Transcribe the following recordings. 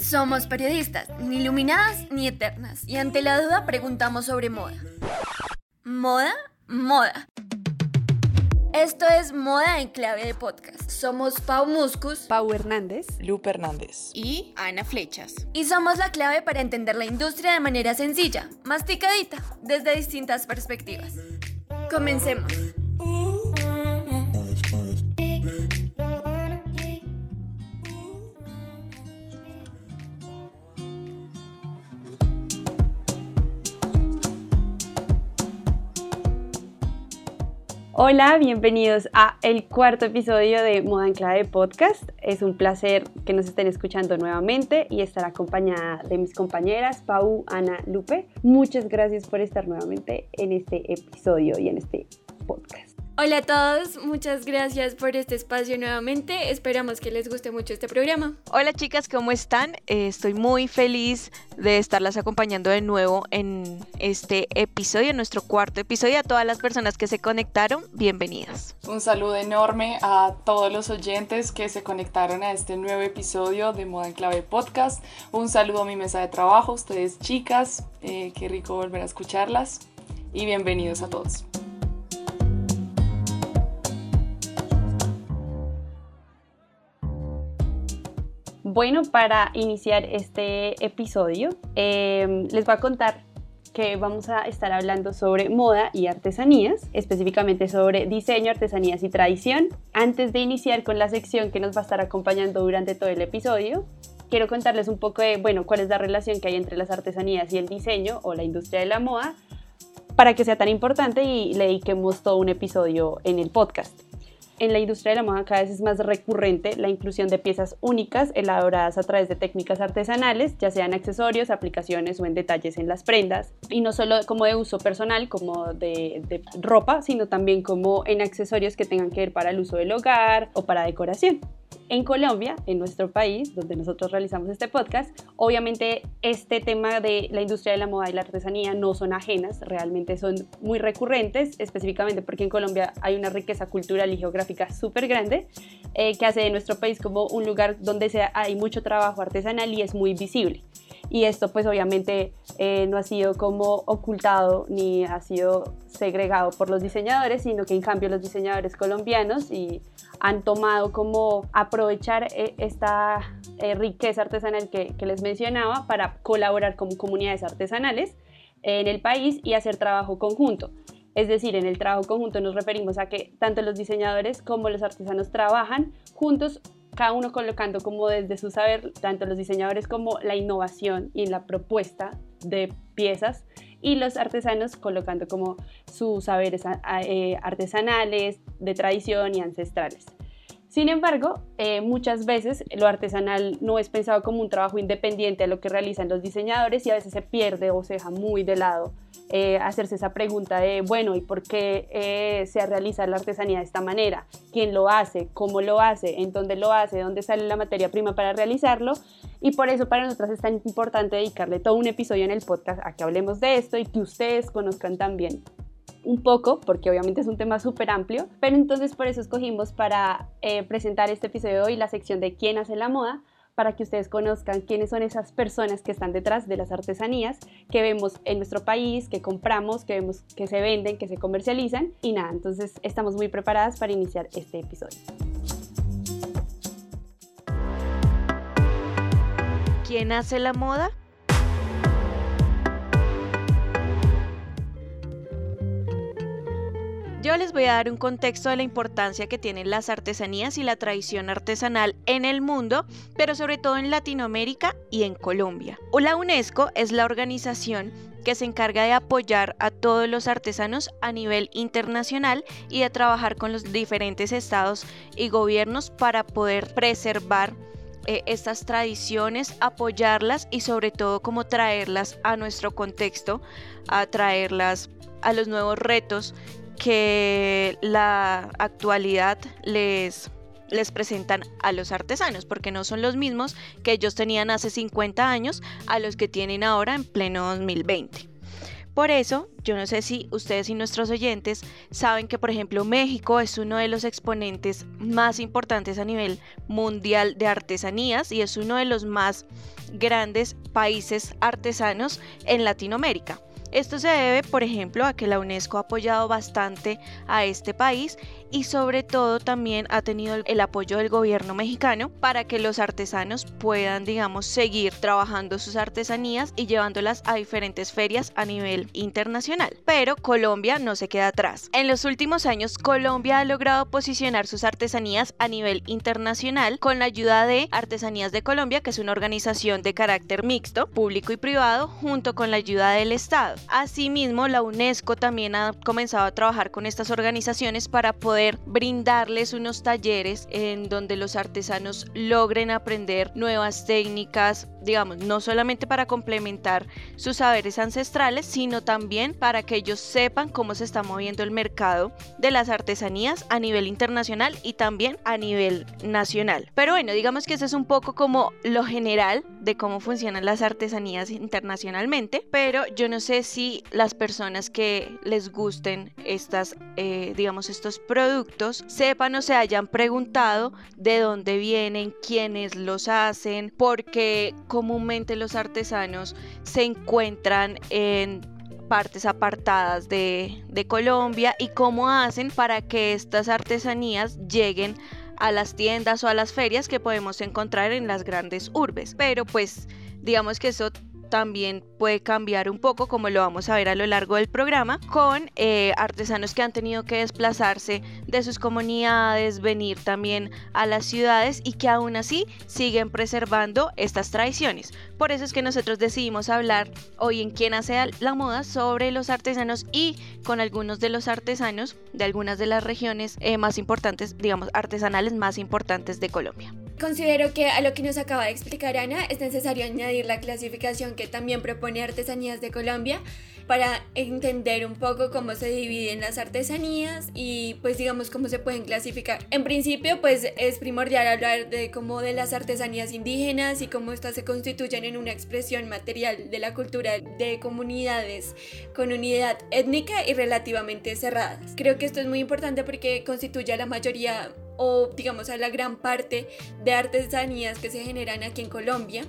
Somos periodistas, ni iluminadas ni eternas, y ante la duda preguntamos sobre moda. ¿Moda? Moda. Esto es Moda en Clave de Podcast. Somos Pau Muscus, Pau Hernández, Lupe Hernández y Ana Flechas. Y somos la clave para entender la industria de manera sencilla, masticadita, desde distintas perspectivas. Comencemos. Hola, bienvenidos a el cuarto episodio de Moda en Clave Podcast. Es un placer que nos estén escuchando nuevamente y estar acompañada de mis compañeras Pau, Ana, Lupe. Muchas gracias por estar nuevamente en este episodio y en este podcast. Hola a todos, muchas gracias por este espacio nuevamente. Esperamos que les guste mucho este programa. Hola chicas, ¿cómo están? Eh, estoy muy feliz de estarlas acompañando de nuevo en este episodio, nuestro cuarto episodio. A todas las personas que se conectaron, bienvenidas. Un saludo enorme a todos los oyentes que se conectaron a este nuevo episodio de Moda en Clave Podcast. Un saludo a mi mesa de trabajo, ustedes chicas, eh, qué rico volver a escucharlas y bienvenidos a todos. Bueno, para iniciar este episodio, em, les voy a contar que vamos a estar hablando sobre moda y artesanías, específicamente sobre diseño, artesanías y tradición. Antes de iniciar con la sección que nos va a estar acompañando durante todo el episodio, quiero contarles un poco de, bueno, cuál es la relación que hay entre las artesanías y el diseño o la industria de la moda para que sea tan importante y le dediquemos todo un episodio en el podcast. En la industria de la moda cada vez es más recurrente la inclusión de piezas únicas elaboradas a través de técnicas artesanales, ya sean accesorios, aplicaciones o en detalles en las prendas, y no solo como de uso personal, como de, de ropa, sino también como en accesorios que tengan que ver para el uso del hogar o para decoración. En Colombia, en nuestro país, donde nosotros realizamos este podcast, obviamente este tema de la industria de la moda y la artesanía no son ajenas, realmente son muy recurrentes, específicamente porque en Colombia hay una riqueza cultural y geográfica súper grande eh, que hace de nuestro país como un lugar donde hay mucho trabajo artesanal y es muy visible. Y esto pues obviamente eh, no ha sido como ocultado ni ha sido segregado por los diseñadores, sino que en cambio los diseñadores colombianos y han tomado como aprovechar eh, esta eh, riqueza artesanal que, les mencionaba para colaborar con comunidades artesanales en el país y hacer trabajo conjunto. Es decir, en el trabajo conjunto nos referimos a que tanto los diseñadores como los artesanos trabajan juntos, cada uno colocando como desde su saber, tanto los diseñadores como la innovación y la propuesta de piezas y los artesanos colocando como sus saberes eh, artesanales, de tradición y ancestrales. Sin embargo, eh, muchas veces lo artesanal no es pensado como un trabajo independiente a lo que realizan los diseñadores y a veces se pierde o se deja muy de lado eh, hacerse esa pregunta de, bueno, ¿y por qué eh, se realiza la artesanía de esta manera? ¿Quién lo hace? ¿Cómo lo hace? ¿En dónde lo hace? ¿Dónde sale la materia prima para realizarlo? Y por eso para nosotras es tan importante dedicarle todo un episodio en el podcast a que hablemos de esto y que ustedes conozcan también un poco, porque obviamente es un tema súper amplio, pero entonces por eso escogimos para eh, presentar este episodio de hoy la sección de quién hace la moda, para que ustedes conozcan quiénes son esas personas que están detrás de las artesanías que vemos en nuestro país, que compramos, que vemos que se venden, que se comercializan y nada, entonces estamos muy preparadas para iniciar este episodio. ¿Quién hace la moda? Yo les voy a dar un contexto de la importancia que tienen las artesanías y la tradición artesanal en el mundo, pero sobre todo en Latinoamérica y en Colombia. La UNESCO es la organización que se encarga de apoyar a todos los artesanos a nivel internacional y de trabajar con los diferentes estados y gobiernos para poder preservar eh, estas tradiciones, apoyarlas y sobre todo como traerlas a nuestro contexto, a traerlas a los nuevos retos que la actualidad les, les presentan a los artesanos, porque no son los mismos que ellos tenían hace 50 años a los que tienen ahora en pleno 2020. Por eso, yo no sé si ustedes y nuestros oyentes saben que, por ejemplo, México es uno de los exponentes más importantes a nivel mundial de artesanías y es uno de los más grandes países artesanos en Latinoamérica. Esto se debe, por ejemplo, a que la UNESCO ha apoyado bastante a este país y sobre todo también ha tenido el apoyo del gobierno mexicano para que los artesanos puedan, digamos, seguir trabajando sus artesanías y llevándolas a diferentes ferias a nivel internacional. Pero Colombia no se queda atrás. En los últimos años, Colombia ha logrado posicionar sus artesanías a nivel internacional con la ayuda de Artesanías de Colombia, que es una organización de carácter mixto, público y privado, junto con la ayuda del Estado. Asimismo, la UNESCO también ha comenzado a trabajar con estas organizaciones para poder brindarles unos talleres en donde los artesanos logren aprender nuevas técnicas, digamos, no solamente para complementar sus saberes ancestrales, sino también para que ellos sepan cómo se está moviendo el mercado de las artesanías a nivel internacional y también a nivel nacional. Pero bueno, digamos que eso es un poco como lo general de cómo funcionan las artesanías internacionalmente, pero yo no sé si las personas que les gusten estas, eh, digamos, estos productos sepan o se hayan preguntado de dónde vienen, quiénes los hacen, porque comúnmente los artesanos se encuentran en partes apartadas de, Colombia y cómo hacen para que estas artesanías lleguen a las tiendas o a las ferias que podemos encontrar en las grandes urbes. Pero pues digamos que eso también puede cambiar un poco, como lo vamos a ver a lo largo del programa, con eh, artesanos que han tenido que desplazarse de sus comunidades, venir también a las ciudades y que aún así siguen preservando estas tradiciones. Por eso es que nosotros decidimos hablar hoy en Quién hace la moda sobre los artesanos y con algunos de los artesanos de algunas de las regiones eh, más importantes, digamos, artesanales más importantes de Colombia. Considero que a lo que nos acaba de explicar Ana es necesario añadir la clasificación que también propone Artesanías de Colombia para entender un poco cómo se dividen las artesanías y pues digamos cómo se pueden clasificar. En principio pues es primordial hablar de cómo de las artesanías indígenas y cómo estas se constituyen en una expresión material de la cultura de comunidades con unidad étnica y relativamente cerradas. Creo que esto es muy importante porque constituye a la mayoría o digamos a la gran parte de artesanías que se generan aquí en Colombia.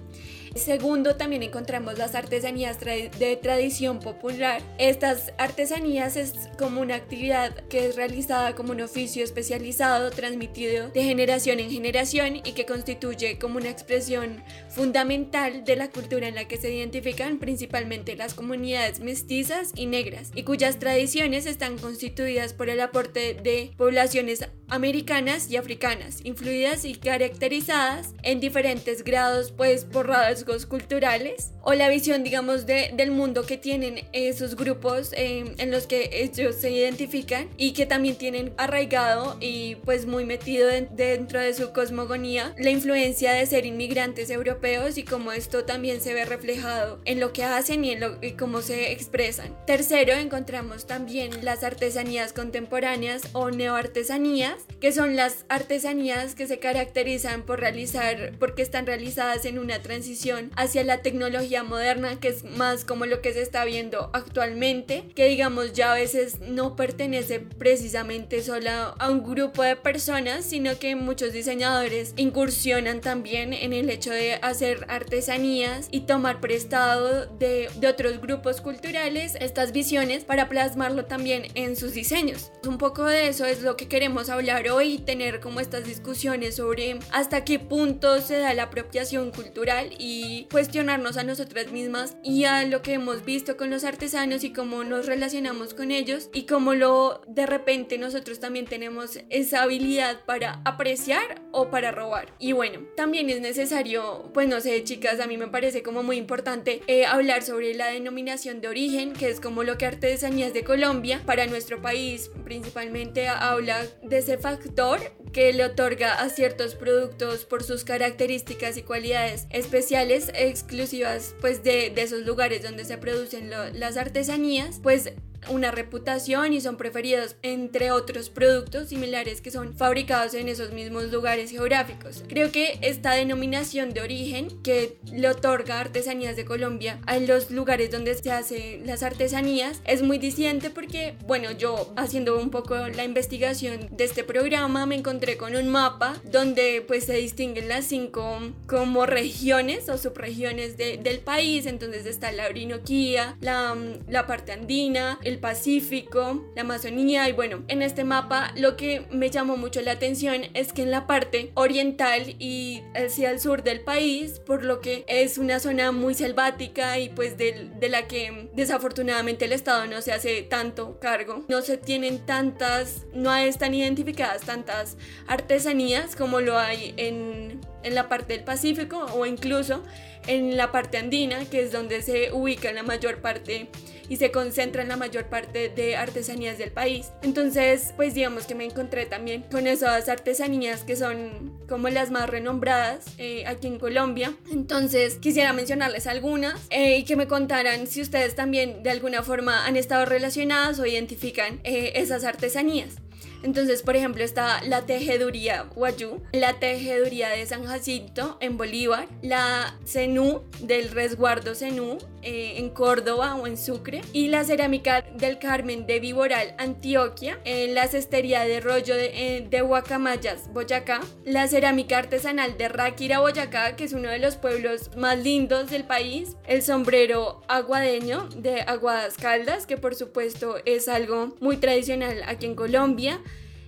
Segundo, también encontramos las artesanías de tradición popular. Estas artesanías es como una actividad que es realizada como un oficio especializado, transmitido de generación en generación y que constituye como una expresión fundamental de la cultura en la que se identifican principalmente las comunidades mestizas y negras y cuyas tradiciones están constituidas por el aporte de poblaciones americanas y africanas, influidas y caracterizadas en diferentes grados pues por rasgos culturales o la visión digamos de, del mundo que tienen esos grupos eh, en los que ellos se identifican y que también tienen arraigado y pues muy metido dentro de su cosmogonía la influencia de ser inmigrantes europeos y cómo esto también se ve reflejado en lo que hacen y en lo, y cómo se expresan. Tercero encontramos también las artesanías contemporáneas o neoartesanías que son las artesanías que se caracterizan por realizar, porque están realizadas en una transición hacia la tecnología moderna, que es más como lo que se está viendo actualmente, que digamos ya a veces no pertenece precisamente solo a un grupo de personas, sino que muchos diseñadores incursionan también en el hecho de hacer artesanías y tomar prestado de, de otros grupos culturales estas visiones para plasmarlo también en sus diseños. Un poco de eso es lo que queremos hablar hoy y tener como estas discusiones sobre hasta qué punto se da la apropiación cultural y cuestionarnos a nosotras mismas y a lo que hemos visto con los artesanos y cómo nos relacionamos con ellos y cómo lo de repente nosotros también tenemos esa habilidad para apreciar o para robar. Y bueno, también es necesario, pues no sé, chicas, a mí me parece como muy importante eh, hablar sobre la denominación de origen, que es como lo que Artesanías de Colombia para nuestro país principalmente habla de ese factor que le otorga a ciertos productos por sus características y cualidades especiales exclusivas pues de, esos lugares donde se producen las artesanías pues una reputación y son preferidos entre otros productos similares que son fabricados en esos mismos lugares geográficos. Creo que esta denominación de origen que le otorga Artesanías de Colombia a los lugares donde se hacen las artesanías es muy disidente porque, bueno, yo haciendo un poco la investigación de este programa me encontré con un mapa donde pues se distinguen las cinco como regiones o subregiones del país, entonces está la Orinoquía, la, la parte andina, el Pacífico, la Amazonía y bueno, en este mapa lo que me llamó mucho la atención es que en la parte oriental y hacia el sur del país, por lo que es una zona muy selvática y pues de, de la que desafortunadamente el Estado no se hace tanto cargo, no se tienen tantas, no están identificadas tantas artesanías como lo hay en, en la parte del Pacífico o incluso en la parte andina, que es donde se ubica la mayor parte y se concentra en la mayor parte de artesanías del país. Entonces, pues digamos que me encontré también con esas artesanías que son como las más renombradas eh, aquí en Colombia. Entonces, quisiera mencionarles algunas eh, y que me contaran si ustedes también de alguna forma han estado relacionadas o identifican eh, esas artesanías. Entonces, por ejemplo, está la tejeduría Guayú, la tejeduría de San Jacinto en Bolívar, la Cenú del resguardo Cenú eh, en Córdoba o en Sucre, y la cerámica del Carmen de Viboral, Antioquia, la cestería de Rollo de, eh, Guacamayas, Boyacá, la cerámica artesanal de Ráquira, Boyacá, que es uno de los pueblos más lindos del país, el sombrero aguadeño de Aguadas Caldas, que por supuesto es algo muy tradicional aquí en Colombia,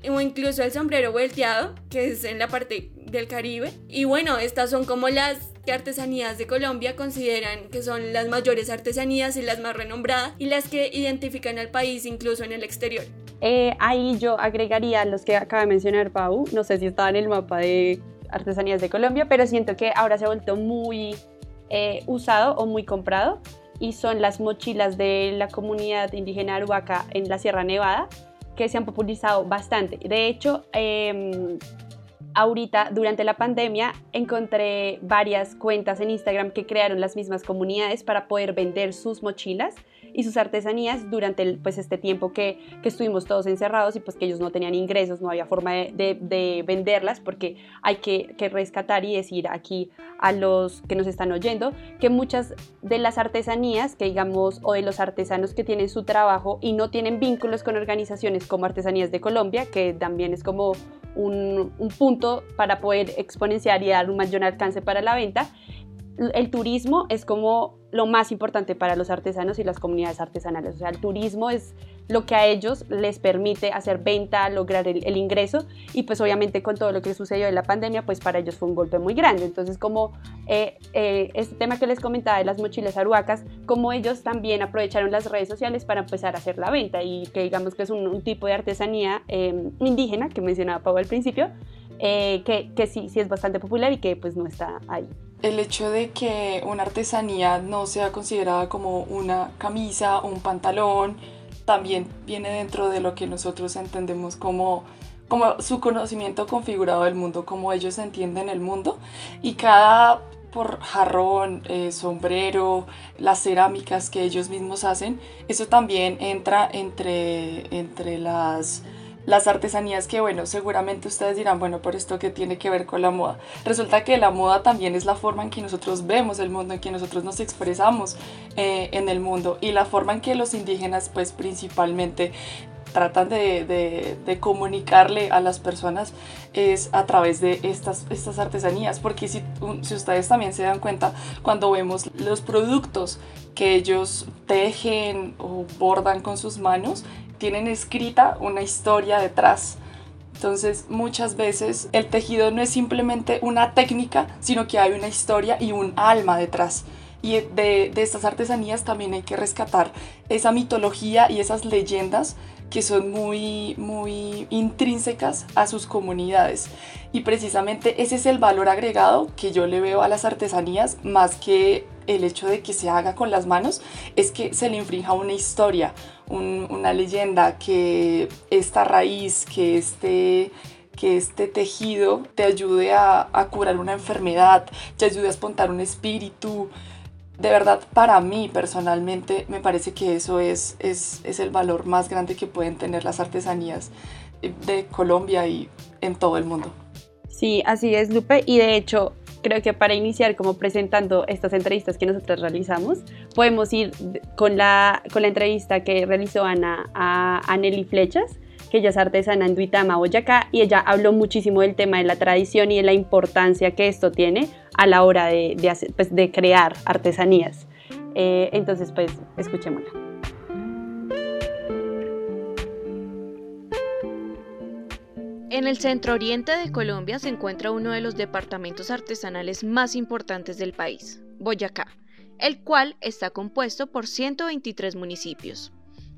o incluso el sombrero volteado, que es en la parte del Caribe. Y bueno, estas son como las artesanías de Colombia consideran que son las mayores artesanías y las más renombradas y las que identifican al país incluso en el exterior. Eh, ahí yo agregaría los que acaba de mencionar Pau, no sé si estaba en el mapa de artesanías de Colombia, pero siento que ahora se ha vuelto muy eh, usado o muy comprado y son las mochilas de la comunidad indígena Aruaca en la Sierra Nevada que se han popularizado bastante. De hecho, em, ahorita durante la pandemia encontré varias cuentas en Instagram que crearon las mismas comunidades para poder vender sus mochilas y sus artesanías durante pues, este tiempo que, que, estuvimos todos encerrados y pues que ellos no tenían ingresos, no había forma de, de, venderlas porque hay que, que, rescatar y decir aquí a los que nos están oyendo que muchas de las artesanías que digamos o de los artesanos que tienen su trabajo y no tienen vínculos con organizaciones como Artesanías de Colombia, que también es como un, un punto para poder exponenciar y dar un mayor alcance para la venta, el turismo es como lo más importante para los artesanos y las comunidades artesanales. O sea, el turismo es lo que a ellos les permite hacer venta, lograr el, ingreso y pues obviamente con todo lo que sucedió en la pandemia, pues para ellos fue un golpe muy grande. Entonces como eh, eh, este tema que les comentaba de las mochilas aruacas, como ellos también aprovecharon las redes sociales para empezar a hacer la venta y que digamos que es un, tipo de artesanía eh, indígena que mencionaba Pau al principio, que, que sí, sí es bastante popular y que pues no está ahí el hecho de que una artesanía no sea considerada como una camisa o un pantalón también viene dentro de lo que nosotros entendemos como, como su conocimiento configurado del mundo, como ellos entienden el mundo. Y cada por jarrón, eh, sombrero, las cerámicas que ellos mismos hacen, eso también entra entre, entre las las artesanías que, bueno, seguramente ustedes dirán, bueno, por esto que tiene que ver con la moda. Resulta que la moda también es la forma en que nosotros vemos el mundo, en que nosotros nos expresamos eh, en el mundo y la forma en que los indígenas, pues principalmente, tratan de, comunicarle a las personas es a través de estas, estas artesanías, porque si, si ustedes también se dan cuenta, cuando vemos los productos que ellos tejen o bordan con sus manos, tienen escrita una historia detrás. Entonces muchas veces el tejido no es simplemente una técnica, sino que hay una historia y un alma detrás. Y de, de estas artesanías también hay que rescatar esa mitología y esas leyendas que son muy, muy intrínsecas a sus comunidades. Y precisamente ese es el valor agregado que yo le veo a las artesanías, más que el hecho de que se haga con las manos, es que se le infrinja una historia, una leyenda, que esta raíz, que este que este tejido te ayude a, a, curar una enfermedad, te ayude a espantar un espíritu. De verdad, para mí personalmente, me parece que eso es, es, es el valor más grande que pueden tener las artesanías de Colombia y en todo el mundo. Sí, así es, Lupe. Y de hecho, creo que para iniciar como presentando estas entrevistas que nosotros realizamos, podemos ir con la, con la entrevista que realizó Ana a, Nelly Flechas, que ella es artesana en Duitama, Boyacá, y ella habló muchísimo del tema de la tradición y de la importancia que esto tiene a la hora de, pues, de crear artesanías. Eh, entonces, pues, escuchémosla. En el centro oriente de Colombia se encuentra uno de los departamentos artesanales más importantes del país, Boyacá, el cual está compuesto por 123 municipios.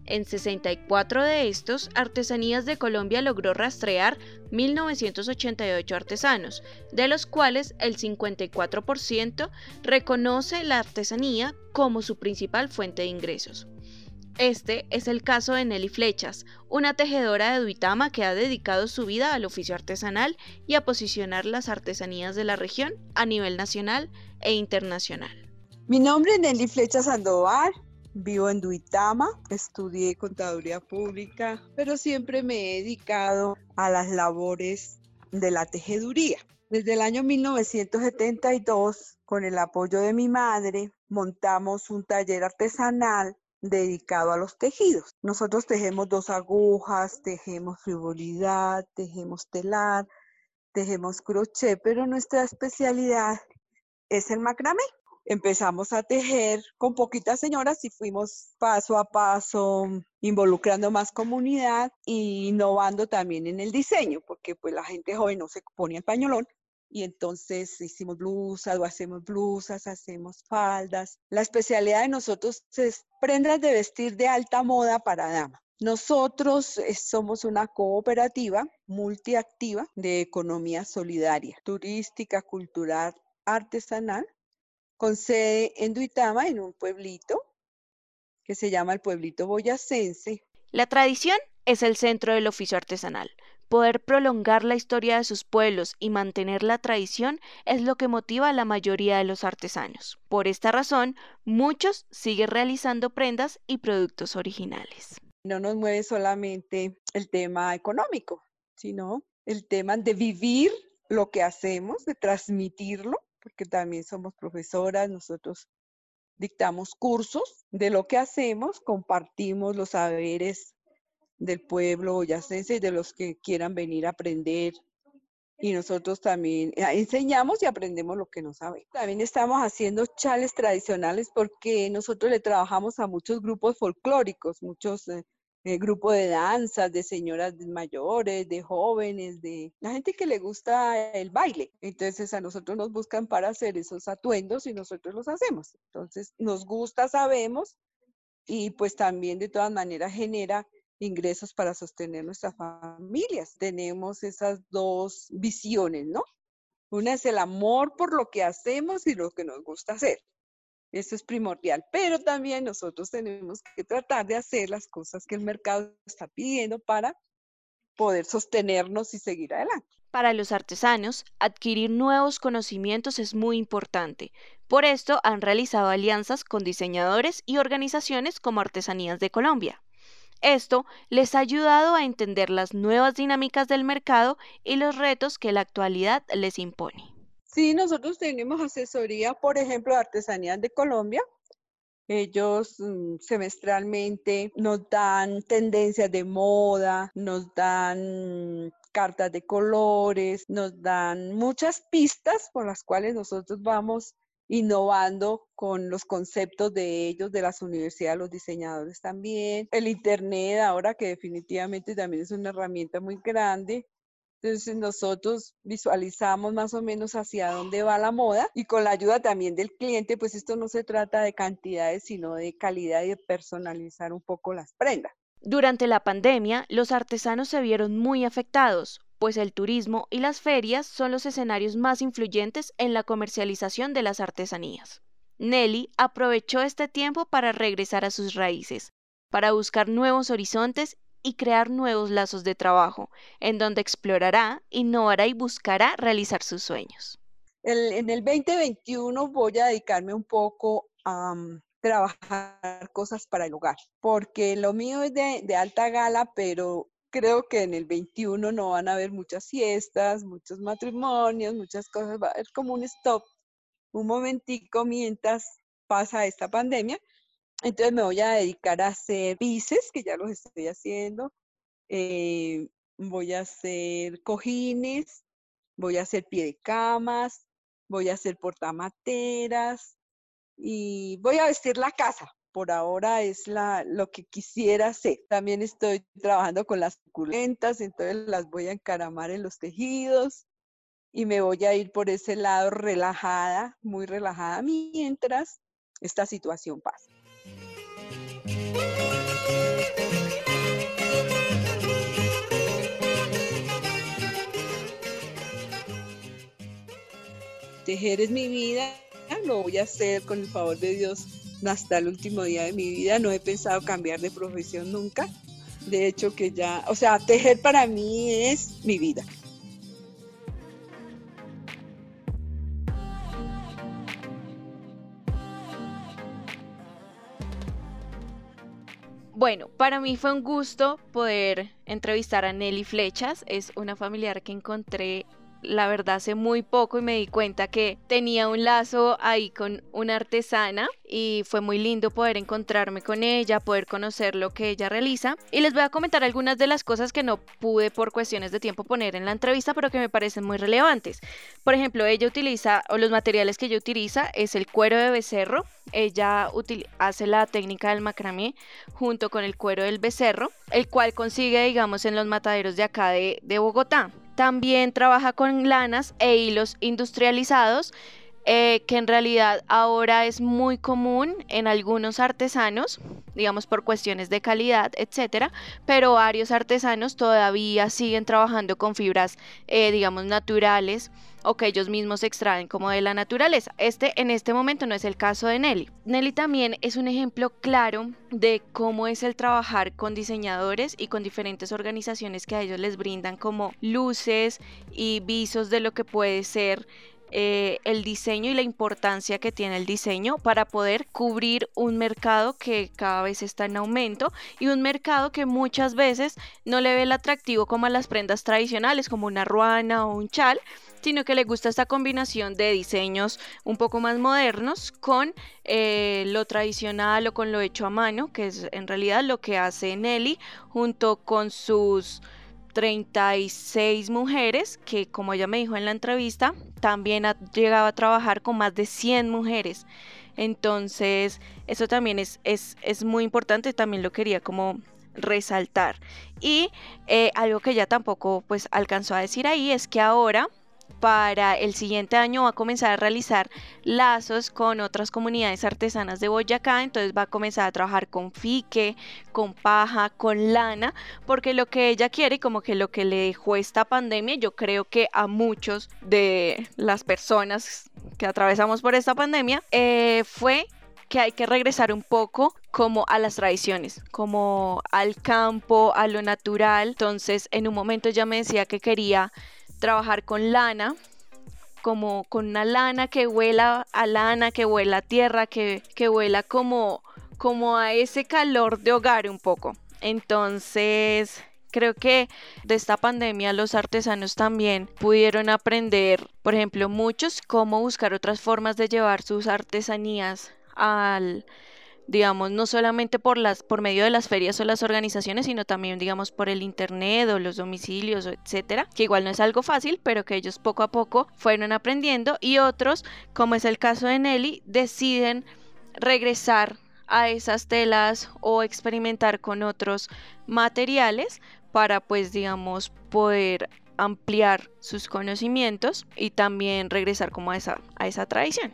En 64 de estos, Artesanías de Colombia logró rastrear 1.988 artesanos, de los cuales el 54% reconoce la artesanía como su principal fuente de ingresos. Este es el caso de Nelly Flechas, una tejedora de Duitama que ha dedicado su vida al oficio artesanal y a posicionar las artesanías de la región a nivel nacional e internacional. Mi nombre es Nelly Flechas Sandoval, vivo en Duitama, estudié contaduría pública, pero siempre me he dedicado a las labores de la tejeduría. Desde el año 1972, con el apoyo de mi madre, montamos un taller artesanal dedicado a los tejidos. Nosotros tejemos dos agujas, tejemos frivolidad, tejemos telar, tejemos crochet, pero nuestra especialidad es el macramé. Empezamos a tejer con poquitas señoras y fuimos paso a paso involucrando más comunidad e innovando también en el diseño, porque pues la gente joven no se pone el pañolón, y entonces hicimos blusas o hacemos blusas, hacemos faldas. La especialidad de nosotros es prendas de vestir de alta moda para dama. Nosotros eh, somos una cooperativa multiactiva de economía solidaria, turística, cultural, artesanal, con sede en Duitama, en un pueblito que se llama el pueblito boyacense. La tradición es el centro del oficio artesanal. Poder prolongar la historia de sus pueblos y mantener la tradición es lo que motiva a la mayoría de los artesanos. Por esta razón, muchos siguen realizando prendas y productos originales. No nos mueve solamente el tema económico, sino el tema de vivir lo que hacemos, de transmitirlo, porque también somos profesoras, nosotros dictamos cursos de lo que hacemos, compartimos los saberes del pueblo boyacense y de los que quieran venir a aprender. Y nosotros también eh, enseñamos y aprendemos lo que no saben. También estamos haciendo chales tradicionales porque nosotros le trabajamos a muchos grupos folclóricos, muchos eh, grupos de danzas, de señoras mayores, de jóvenes, de la gente que le gusta el baile. Entonces a nosotros nos buscan para hacer esos atuendos y nosotros los hacemos. Entonces nos gusta, sabemos y pues también de todas maneras genera ingresos para sostener nuestras familias. Tenemos esas dos visiones, ¿no? Una es el amor por lo que hacemos y lo que nos gusta hacer. Eso es primordial, pero también nosotros tenemos que tratar de hacer las cosas que el mercado está pidiendo para poder sostenernos y seguir adelante. Para los artesanos, adquirir nuevos conocimientos es muy importante. Por esto han realizado alianzas con diseñadores y organizaciones como Artesanías de Colombia. Esto les ha ayudado a entender las nuevas dinámicas del mercado y los retos que la actualidad les impone. Sí, nosotros tenemos asesoría, por ejemplo, de Artesanías de Colombia. Ellos mm, semestralmente nos dan tendencias de moda, nos dan cartas de colores, nos dan muchas pistas por las cuales nosotros vamos innovando con los conceptos de ellos, de las universidades, los diseñadores también. El Internet ahora que definitivamente también es una herramienta muy grande. Entonces nosotros visualizamos más o menos hacia dónde va la moda y con la ayuda también del cliente, pues esto no se trata de cantidades, sino de calidad y de personalizar un poco las prendas. Durante la pandemia, los artesanos se vieron muy afectados, pues el turismo y las ferias son los escenarios más influyentes en la comercialización de las artesanías. Nelly aprovechó este tiempo para regresar a sus raíces, para buscar nuevos horizontes y crear nuevos lazos de trabajo, en donde explorará, innovará y buscará realizar sus sueños. en el 2021 voy a dedicarme un poco a mm, trabajar cosas para el hogar, porque lo mío es de, de alta gala, pero creo que en el 21 no van a haber muchas fiestas, muchos matrimonios, muchas cosas, va a haber como un stop, un momentico mientras pasa esta pandemia. Entonces me voy a dedicar a hacer pises, que ya los estoy haciendo. Eh, voy a hacer cojines, voy a hacer pie de camas, voy a hacer portamateras y voy a vestir la casa. Por ahora es la, lo que quisiera hacer. También estoy trabajando con las suculentas, entonces las voy a encaramar en los tejidos y me voy a ir por ese lado relajada, muy relajada, mientras esta situación pasa. Tejer es mi vida, lo voy a hacer con el favor de Dios hasta el último día de mi vida. No he pensado cambiar de profesión nunca. De hecho que ya, o sea, tejer para mí es mi vida. Bueno, para mí fue un gusto poder entrevistar a Nelly Flechas. Es una familiar que encontré la verdad hace muy poco y me di cuenta que tenía un lazo ahí con una artesana y fue muy lindo poder encontrarme con ella, poder conocer lo que ella realiza y les voy a comentar algunas de las cosas que no pude por cuestiones de tiempo poner en la entrevista pero que me parecen muy relevantes. Por ejemplo, ella utiliza o los materiales que ella utiliza es el cuero de becerro, ella hace la técnica del macramé junto con el cuero del becerro, el cual consigue digamos en los mataderos de acá de, de Bogotá. También trabaja con lanas e hilos industrializados, eh, que en realidad ahora es muy común en algunos artesanos, digamos por cuestiones de calidad, etcétera, pero varios artesanos todavía siguen trabajando con fibras, eh, digamos, naturales o que ellos mismos extraen como de la naturaleza. Este en este momento no es el caso de Nelly. Nelly también es un ejemplo claro de cómo es el trabajar con diseñadores y con diferentes organizaciones que a ellos les brindan como luces y visos de lo que puede ser eh, el diseño y la importancia que tiene el diseño para poder cubrir un mercado que cada vez está en aumento y un mercado que muchas veces no le ve el atractivo como a las prendas tradicionales como una ruana o un chal sino que le gusta esta combinación de diseños un poco más modernos con eh, lo tradicional o con lo hecho a mano, que es en realidad lo que hace Nelly junto con sus 36 mujeres, que como ella me dijo en la entrevista, también ha llegado a trabajar con más de 100 mujeres. Entonces, eso también es, es, es muy importante, también lo quería como resaltar. Y eh, algo que ella tampoco pues alcanzó a decir ahí es que ahora para el siguiente año va a comenzar a realizar lazos con otras comunidades artesanas de Boyacá, entonces va a comenzar a trabajar con fique, con paja, con lana, porque lo que ella quiere y como que lo que le dejó esta pandemia, yo creo que a muchos de las personas que atravesamos por esta pandemia, eh, fue que hay que regresar un poco como a las tradiciones, como al campo, a lo natural. Entonces, en un momento ya me decía que quería trabajar con lana, como con una lana que huela a lana, que huela a tierra, que, que como, como a ese calor de hogar un poco. Entonces, creo que de esta pandemia los artesanos también pudieron aprender, por ejemplo, muchos cómo buscar otras formas de llevar sus artesanías al digamos, no solamente por, las, por medio de las ferias o las organizaciones, sino también, digamos, por el internet o los domicilios, etcétera, que igual no es algo fácil, pero que ellos poco a poco fueron aprendiendo y otros, como es el caso de Nelly, deciden regresar a esas telas o experimentar con otros materiales para pues digamos poder ampliar sus conocimientos y también regresar como a esa, a esa tradición.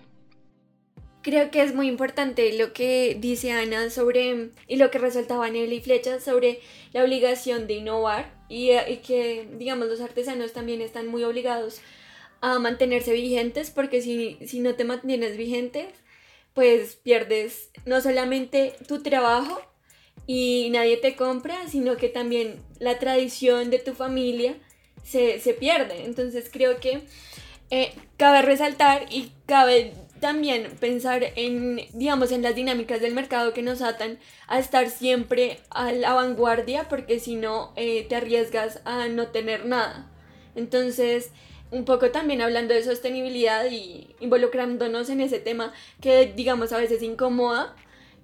Creo que es muy importante lo que dice Ana sobre, y lo que resaltaba Nelly Flecha sobre la obligación de innovar y, eh, y, que, digamos, los artesanos también están muy obligados a mantenerse vigentes porque si, si no te mantienes vigente, pues pierdes no solamente tu trabajo y nadie te compra, sino que también la tradición de tu familia se, se pierde. Entonces creo que eh, cabe resaltar y cabe también pensar en, digamos, en las dinámicas del mercado que nos atan a estar siempre a la vanguardia, porque si no, eh, te arriesgas a no tener nada. Entonces, un poco también hablando de sostenibilidad y involucrándonos en ese tema que, digamos, a veces incomoda,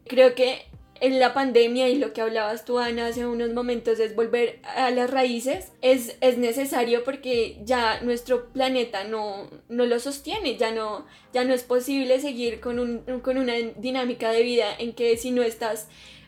creo que en la pandemia y lo que hablabas tú, Ana, hace unos momentos es volver a las raíces, es, es necesario porque ya nuestro planeta no, no lo sostiene, ya no, ya no es posible seguir con, un, con una dinámica de vida en que si no estás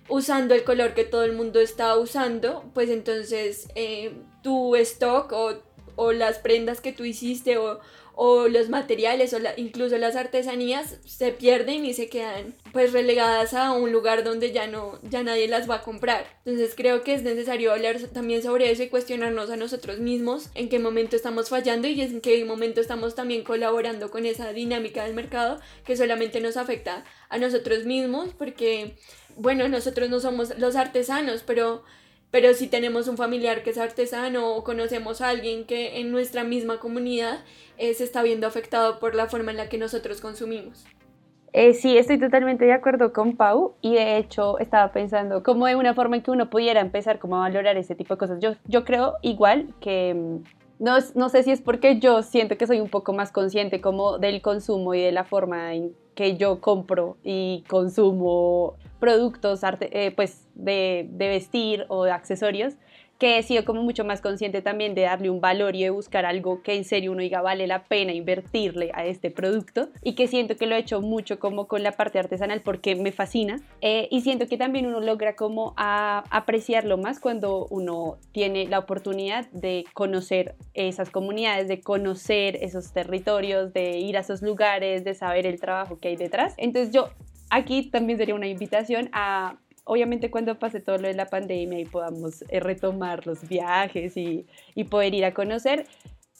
usando el color que todo el mundo está usando, pues entonces eh, tu stock o, o las prendas que tú hiciste o, o los materiales o incluso las artesanías se pierden y se quedan pues relegadas a un lugar donde ya no ya nadie las va a comprar. Entonces creo que es necesario hablar también sobre eso y cuestionarnos a nosotros mismos en qué momento estamos fallando y en qué momento estamos también colaborando con esa dinámica del mercado que solamente nos afecta a nosotros mismos porque bueno, nosotros no somos los artesanos, pero pero si tenemos un familiar que es artesano o conocemos a alguien que en nuestra misma comunidad eh, se está viendo afectado por la forma en la que nosotros consumimos. Eh, sí, estoy totalmente de acuerdo con Pau y de hecho estaba pensando cómo es una forma en que uno pudiera empezar como a valorar ese tipo de cosas. Yo, yo creo igual que mm, no, no sé si es porque yo siento que soy un poco más consciente como del consumo y de la forma en que yo compro y consumo productos eh, pues de, de, vestir o de accesorios, que he sido como mucho más consciente también de darle un valor y de buscar algo que en serio uno diga vale la pena invertirle a este producto y que siento que lo he hecho mucho como con la parte artesanal porque me fascina eh, y siento que también uno logra como apreciarlo más cuando uno tiene la oportunidad de conocer esas comunidades, de conocer esos territorios, de ir a esos lugares, de saber el trabajo que hay detrás. Entonces yo aquí también sería una invitación a obviamente cuando pase todo lo de la pandemia y podamos eh, retomar los viajes y, poder ir a conocer,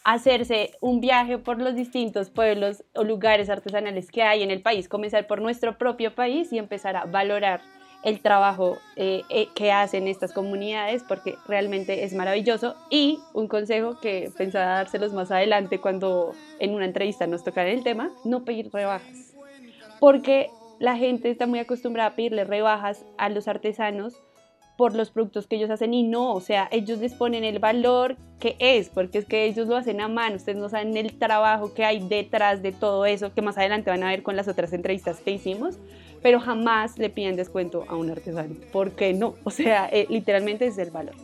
hacerse un viaje por los distintos pueblos o lugares artesanales que hay en el país, comenzar por nuestro propio país y empezar a valorar el trabajo eh, eh, que hacen estas comunidades porque realmente es maravilloso. Y un consejo que pensaba dárselos más adelante cuando en una entrevista nos tocara el tema, no pedir rebajas porque la gente está muy acostumbrada a pedirle rebajas a los artesanos por los productos que ellos hacen y no, o sea, ellos les ponen el valor que es, porque es que ellos lo hacen a mano, ustedes no saben el trabajo que hay detrás de todo eso, que más adelante van a ver con las otras entrevistas que hicimos, pero jamás le piden descuento a un artesano, ¿por qué no? O sea, eh, literalmente es el valor.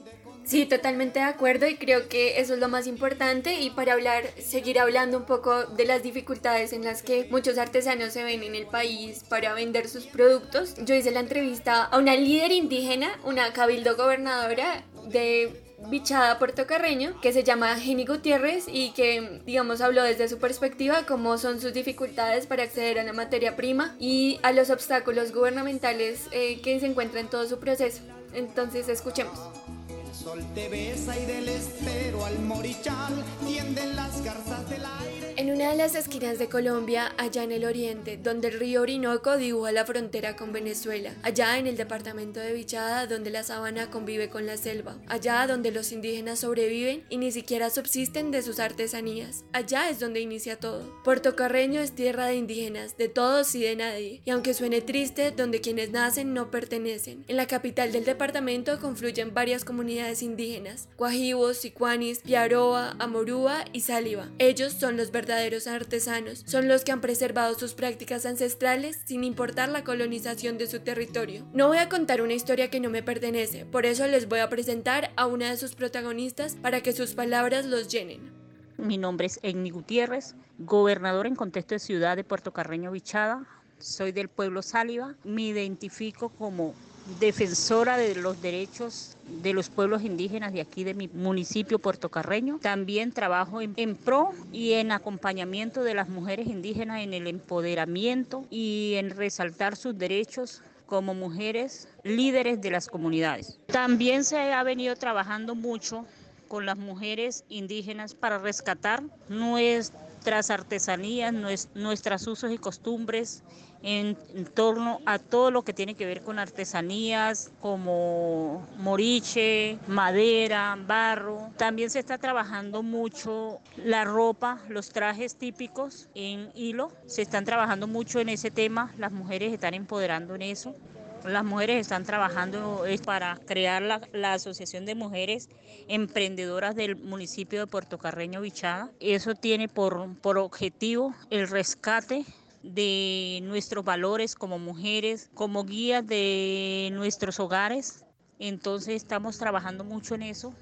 Sí, totalmente de acuerdo y creo que eso es lo más importante y para hablar, seguir hablando un poco de las dificultades en las que muchos artesanos se ven en el país para vender sus productos, yo hice la entrevista a una líder indígena, una cabildo gobernadora de Bichada puertocarreño que se llama Jenny Gutiérrez y que digamos habló desde su perspectiva cómo son sus dificultades para acceder a la materia prima y a los obstáculos gubernamentales eh, que se encuentran en todo su proceso. Entonces escuchemos sol te besa y del estero al morichal tienden las garzas del aire. En una de las esquinas de Colombia, allá en el oriente, donde el río Orinoco dibuja la frontera con Venezuela, allá en el departamento de Vichada, donde la sabana convive con la selva, allá donde los indígenas sobreviven y ni siquiera subsisten de sus artesanías, allá es donde inicia todo. Puerto Carreño es tierra de indígenas, de todos y de nadie, y aunque suene triste, donde quienes nacen no pertenecen. En la capital del departamento confluyen varias comunidades indígenas, Guajibos, Sicuanis, Piaroa, Amorúa y Sáliva. Ellos son los verdaderos artesanos, son los que han preservado sus prácticas ancestrales sin importar la colonización de su territorio. No voy a contar una historia que no me pertenece, por eso les voy a presentar a una de sus protagonistas para que sus palabras los llenen. Mi nombre es Egni Gutiérrez, gobernador en contexto de ciudad de Puerto Carreño Bichada. Soy del pueblo Sáliva. Me identifico como defensora de los derechos de los pueblos indígenas de aquí de mi municipio puertocarreño. También trabajo en, pro y en acompañamiento de las mujeres indígenas en el empoderamiento y en resaltar sus derechos como mujeres líderes de las comunidades. También se ha venido trabajando mucho con las mujeres indígenas para rescatar nuestra nuestras artesanías, nuestros usos y costumbres en, torno a todo lo que tiene que ver con artesanías como moriche, madera, barro. También se está trabajando mucho la ropa, los trajes típicos en hilo. Se están trabajando mucho en ese tema, las mujeres están empoderando en eso. Las mujeres están trabajando para crear la, Asociación de Mujeres Emprendedoras del municipio de Puerto Carreño Bichada. Eso tiene por, por objetivo el rescate de nuestros valores como mujeres, como guías de nuestros hogares. Entonces estamos trabajando mucho en eso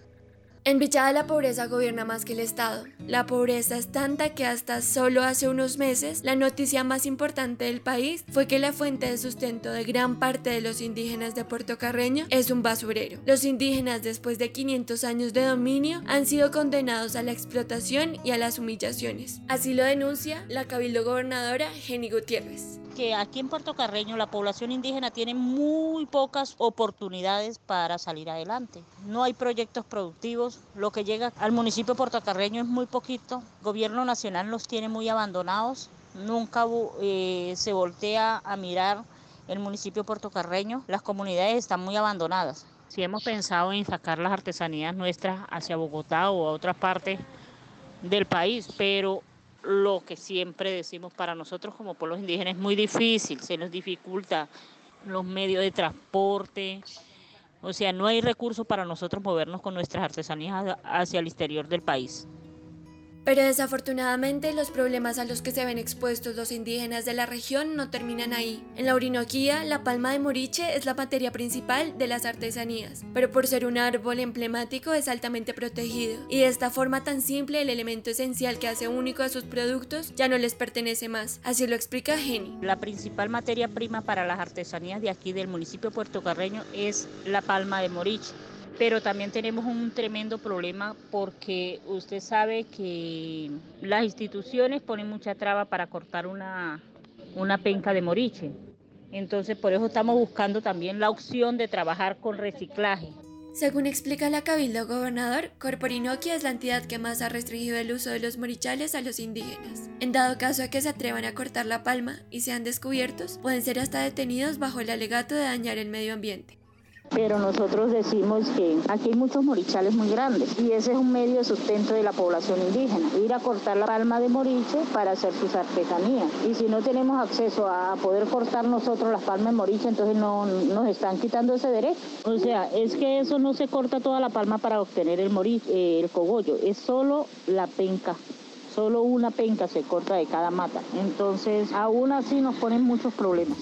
en Bichada la pobreza gobierna más que el Estado. La pobreza es tanta que hasta solo hace unos meses la noticia más importante del país fue que la fuente de sustento de gran parte de los indígenas de Puerto Carreño es un basurero. Los indígenas después de 500 años de dominio han sido condenados a la explotación y a las humillaciones. Así lo denuncia la cabildo gobernadora Jenny Gutiérrez que aquí en Puerto Carreño la población indígena tiene muy pocas oportunidades para salir adelante. No hay proyectos productivos, lo que llega al municipio de Puerto Carreño es muy poquito, el gobierno nacional los tiene muy abandonados, nunca eh, se voltea a mirar el municipio de Puerto Carreño, las comunidades están muy abandonadas. Si hemos pensado en sacar las artesanías nuestras hacia Bogotá o a otras partes del país, pero lo que siempre decimos para nosotros como pueblos indígenas es muy difícil, se nos dificulta los medios de transporte, o sea, no hay recursos para nosotros movernos con nuestras artesanías hacia el exterior del país. Pero desafortunadamente los problemas a los que se ven expuestos los indígenas de la región no terminan ahí. En la Orinoquía, la palma de moriche es la materia principal de las artesanías, pero por ser un árbol emblemático es altamente protegido, y de esta forma tan simple el elemento esencial que hace único a sus productos ya no les pertenece más. Así lo explica Jenny. La principal materia prima para las artesanías de aquí del municipio puertocarreño es la palma de moriche pero también tenemos un tremendo problema porque usted sabe que las instituciones ponen mucha traba para cortar una, una penca de moriche. Entonces por eso estamos buscando también la opción de trabajar con reciclaje. Según explica la Cabildo Gobernador, Corporinoquia es la entidad que más ha restringido el uso de los morichales a los indígenas. En dado caso a que se atrevan a cortar la palma y sean descubiertos, pueden ser hasta detenidos bajo el alegato de dañar el medio ambiente pero nosotros decimos que aquí hay muchos morichales muy grandes y ese es un medio de sustento de la población indígena, ir a cortar la palma de moriche para hacer sus artesanías. Y si no tenemos acceso a poder cortar nosotros las palmas de moriche, entonces no nos están quitando ese derecho. O sea, es que eso no se corta toda la palma para obtener el moriche, eh, el cogollo, es solo la penca solo una penca se corta de cada mata. Entonces, aún así nos ponen muchos problemas.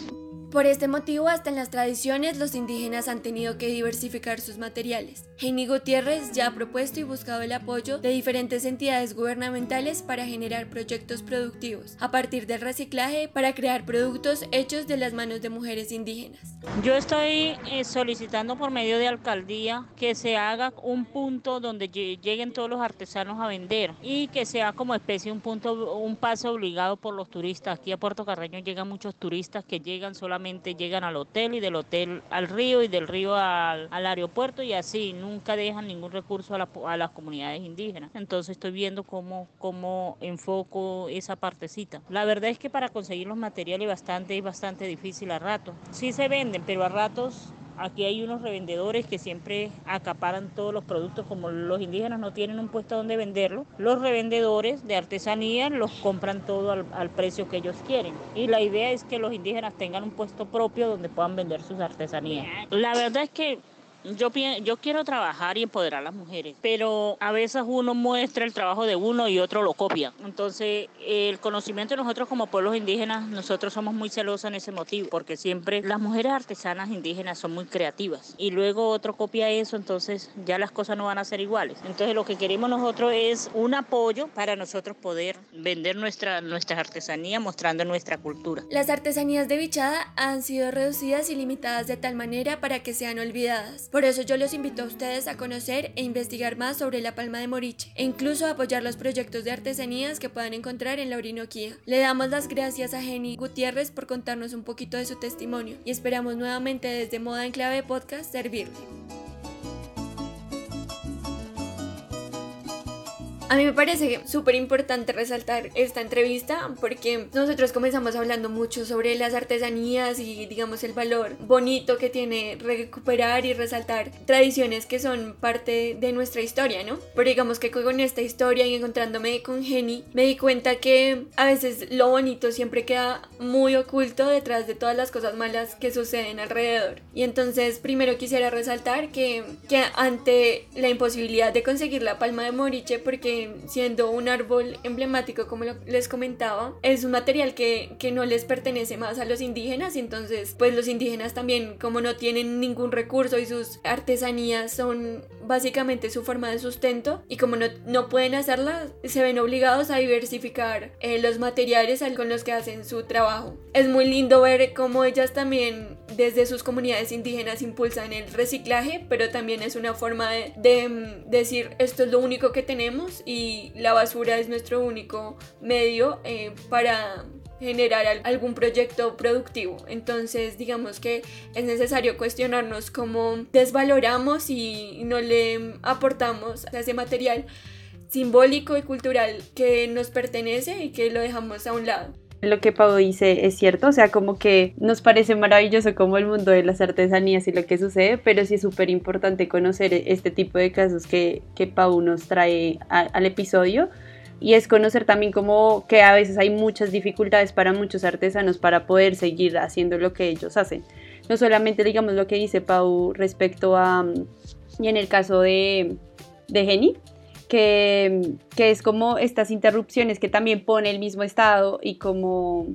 Por este motivo, hasta en las tradiciones, los indígenas han tenido que diversificar sus materiales. Heini Gutiérrez ya ha propuesto y buscado el apoyo de diferentes entidades gubernamentales para generar proyectos productivos a partir del reciclaje para crear productos hechos de las manos de mujeres indígenas. Yo estoy eh, solicitando por medio de alcaldía que se haga un punto donde lleguen todos los artesanos a vender y que sea como especie un punto, un paso obligado por los turistas. Aquí a Puerto Carreño llegan muchos turistas que llegan solamente llegan al hotel y del hotel al río y del río al, aeropuerto y así nunca dejan ningún recurso a, las comunidades indígenas. Entonces estoy viendo cómo, cómo enfoco esa partecita. La verdad es que para conseguir los materiales bastante, es bastante difícil a ratos. Sí se venden, pero a ratos Aquí hay unos revendedores que siempre acaparan todos los productos, como los indígenas no tienen un puesto donde venderlo, los revendedores de artesanía los compran todo al, al, precio que ellos quieren. Y la idea es que los indígenas tengan un puesto propio donde puedan vender sus artesanías. La verdad es que yo, yo quiero trabajar y empoderar a las mujeres, pero a veces uno muestra el trabajo de uno y otro lo copia. Entonces, el conocimiento de nosotros como pueblos indígenas, nosotros somos muy celosos en ese motivo, porque siempre las mujeres artesanas indígenas son muy creativas y luego otro copia eso, entonces ya las cosas no van a ser iguales. Entonces, lo que queremos nosotros es un apoyo para nosotros poder vender nuestra, nuestras artesanías mostrando nuestra cultura. Las artesanías de Bichada han sido reducidas y limitadas de tal manera para que sean olvidadas. Por eso yo los invito a ustedes a conocer e investigar más sobre la palma de Moriche e incluso a apoyar los proyectos de artesanías que puedan encontrar en la Orinoquía. Le damos las gracias a Jenny Gutiérrez por contarnos un poquito de su testimonio y esperamos nuevamente desde Moda en Clave Podcast servirle. A mí me parece súper importante resaltar esta entrevista porque nosotros comenzamos hablando mucho sobre las artesanías y digamos el valor bonito que tiene recuperar y resaltar tradiciones que son parte de nuestra historia, ¿no? Pero digamos que con esta historia y encontrándome con Jenny me di cuenta que a veces lo bonito siempre queda muy oculto detrás de todas las cosas malas que suceden alrededor. Y entonces primero quisiera resaltar que, que ante la imposibilidad de conseguir la palma de Moriche porque siendo un árbol emblemático como les comentaba, es un material que, que no les pertenece más a los indígenas y entonces pues los indígenas también como no tienen ningún recurso y sus artesanías son básicamente su forma de sustento y como no, no pueden hacerla se ven obligados a diversificar eh, los materiales con los que hacen su trabajo. Es muy lindo ver cómo ellas también desde sus comunidades indígenas impulsan el reciclaje, pero también es una forma de, de mm, decir esto es lo único que tenemos y la basura es nuestro único medio eh, para generar algún proyecto productivo. Entonces, digamos que es necesario cuestionarnos cómo desvaloramos y no le aportamos ese material simbólico y cultural que nos pertenece y que lo dejamos a un lado lo que Pau dice es cierto, o sea, como que nos parece maravilloso como el mundo de las artesanías y lo que sucede, pero sí es súper importante conocer este tipo de casos que, que Pau nos trae al episodio y es conocer también como que a veces hay muchas dificultades para muchos artesanos para poder seguir haciendo lo que ellos hacen. No solamente digamos lo que dice Pau respecto a, y en el caso de, de Jenny, que, es como estas interrupciones que también pone el mismo Estado y como,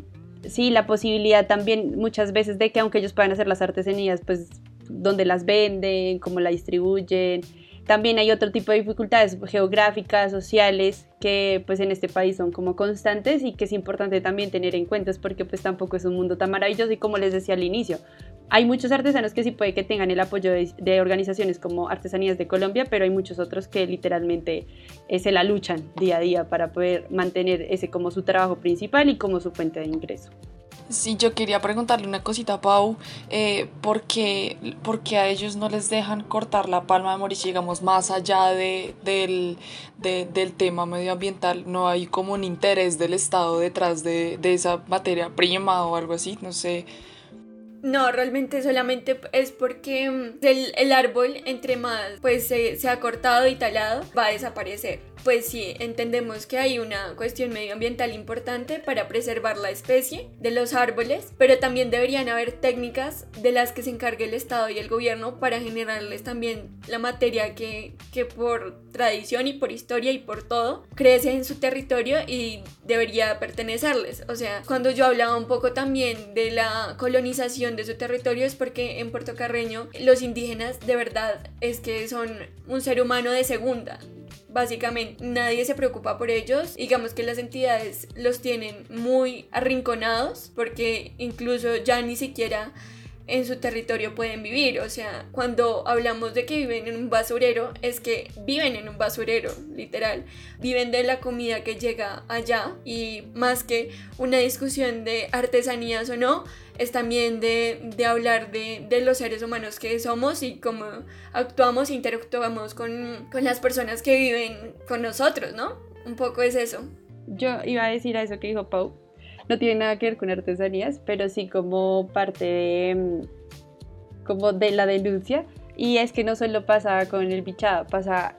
sí, la posibilidad también muchas veces de que aunque ellos puedan hacer las artesanías, pues donde las venden, cómo la distribuyen. También hay otro tipo de dificultades geográficas, sociales, que pues en este país son como constantes y que es importante también tener en cuenta, porque pues tampoco es un mundo tan maravilloso y como les decía al inicio, hay muchos artesanos que sí puede que tengan el apoyo de, organizaciones como Artesanías de Colombia, pero hay muchos otros que literalmente eh, se la luchan día a día para poder mantener ese como su trabajo principal y como su fuente de ingreso. Sí, yo quería preguntarle una cosita a Pau, eh, ¿por, qué, a ellos no les dejan cortar la palma de Mauricio, digamos, más allá de, del, del tema medioambiental? ¿No hay como un interés del Estado detrás de, de esa materia prima o algo así? No sé. No, realmente solamente es porque mm, el, el árbol, entre más pues se, se, ha cortado y talado, va a desaparecer pues sí, entendemos que hay una cuestión medioambiental importante para preservar la especie de los árboles, pero también deberían haber técnicas de las que se encargue el Estado y el gobierno para generarles también la materia que, que por tradición y por historia y por todo crece en su territorio y debería pertenecerles. O sea, cuando yo hablaba un poco también de la colonización de su territorio es porque en Puerto Carreño los indígenas de verdad es que son un ser humano de segunda básicamente nadie se preocupa por ellos. Digamos que las entidades los tienen muy arrinconados porque incluso ya ni siquiera en su territorio pueden vivir. O sea, cuando hablamos de que viven en un basurero, es que viven en un basurero, literal. Viven de la comida que llega allá y más que una discusión de artesanías o no, es también de, de hablar de, de, los seres humanos que somos y cómo actuamos interactuamos con, con las personas que viven con nosotros, ¿no? Un poco es eso. Yo iba a decir a eso que dijo Pau, no tiene nada que ver con artesanías, pero sí como parte de, mm, como de la denuncia. Y es que no solo pasa con el bichado, pasa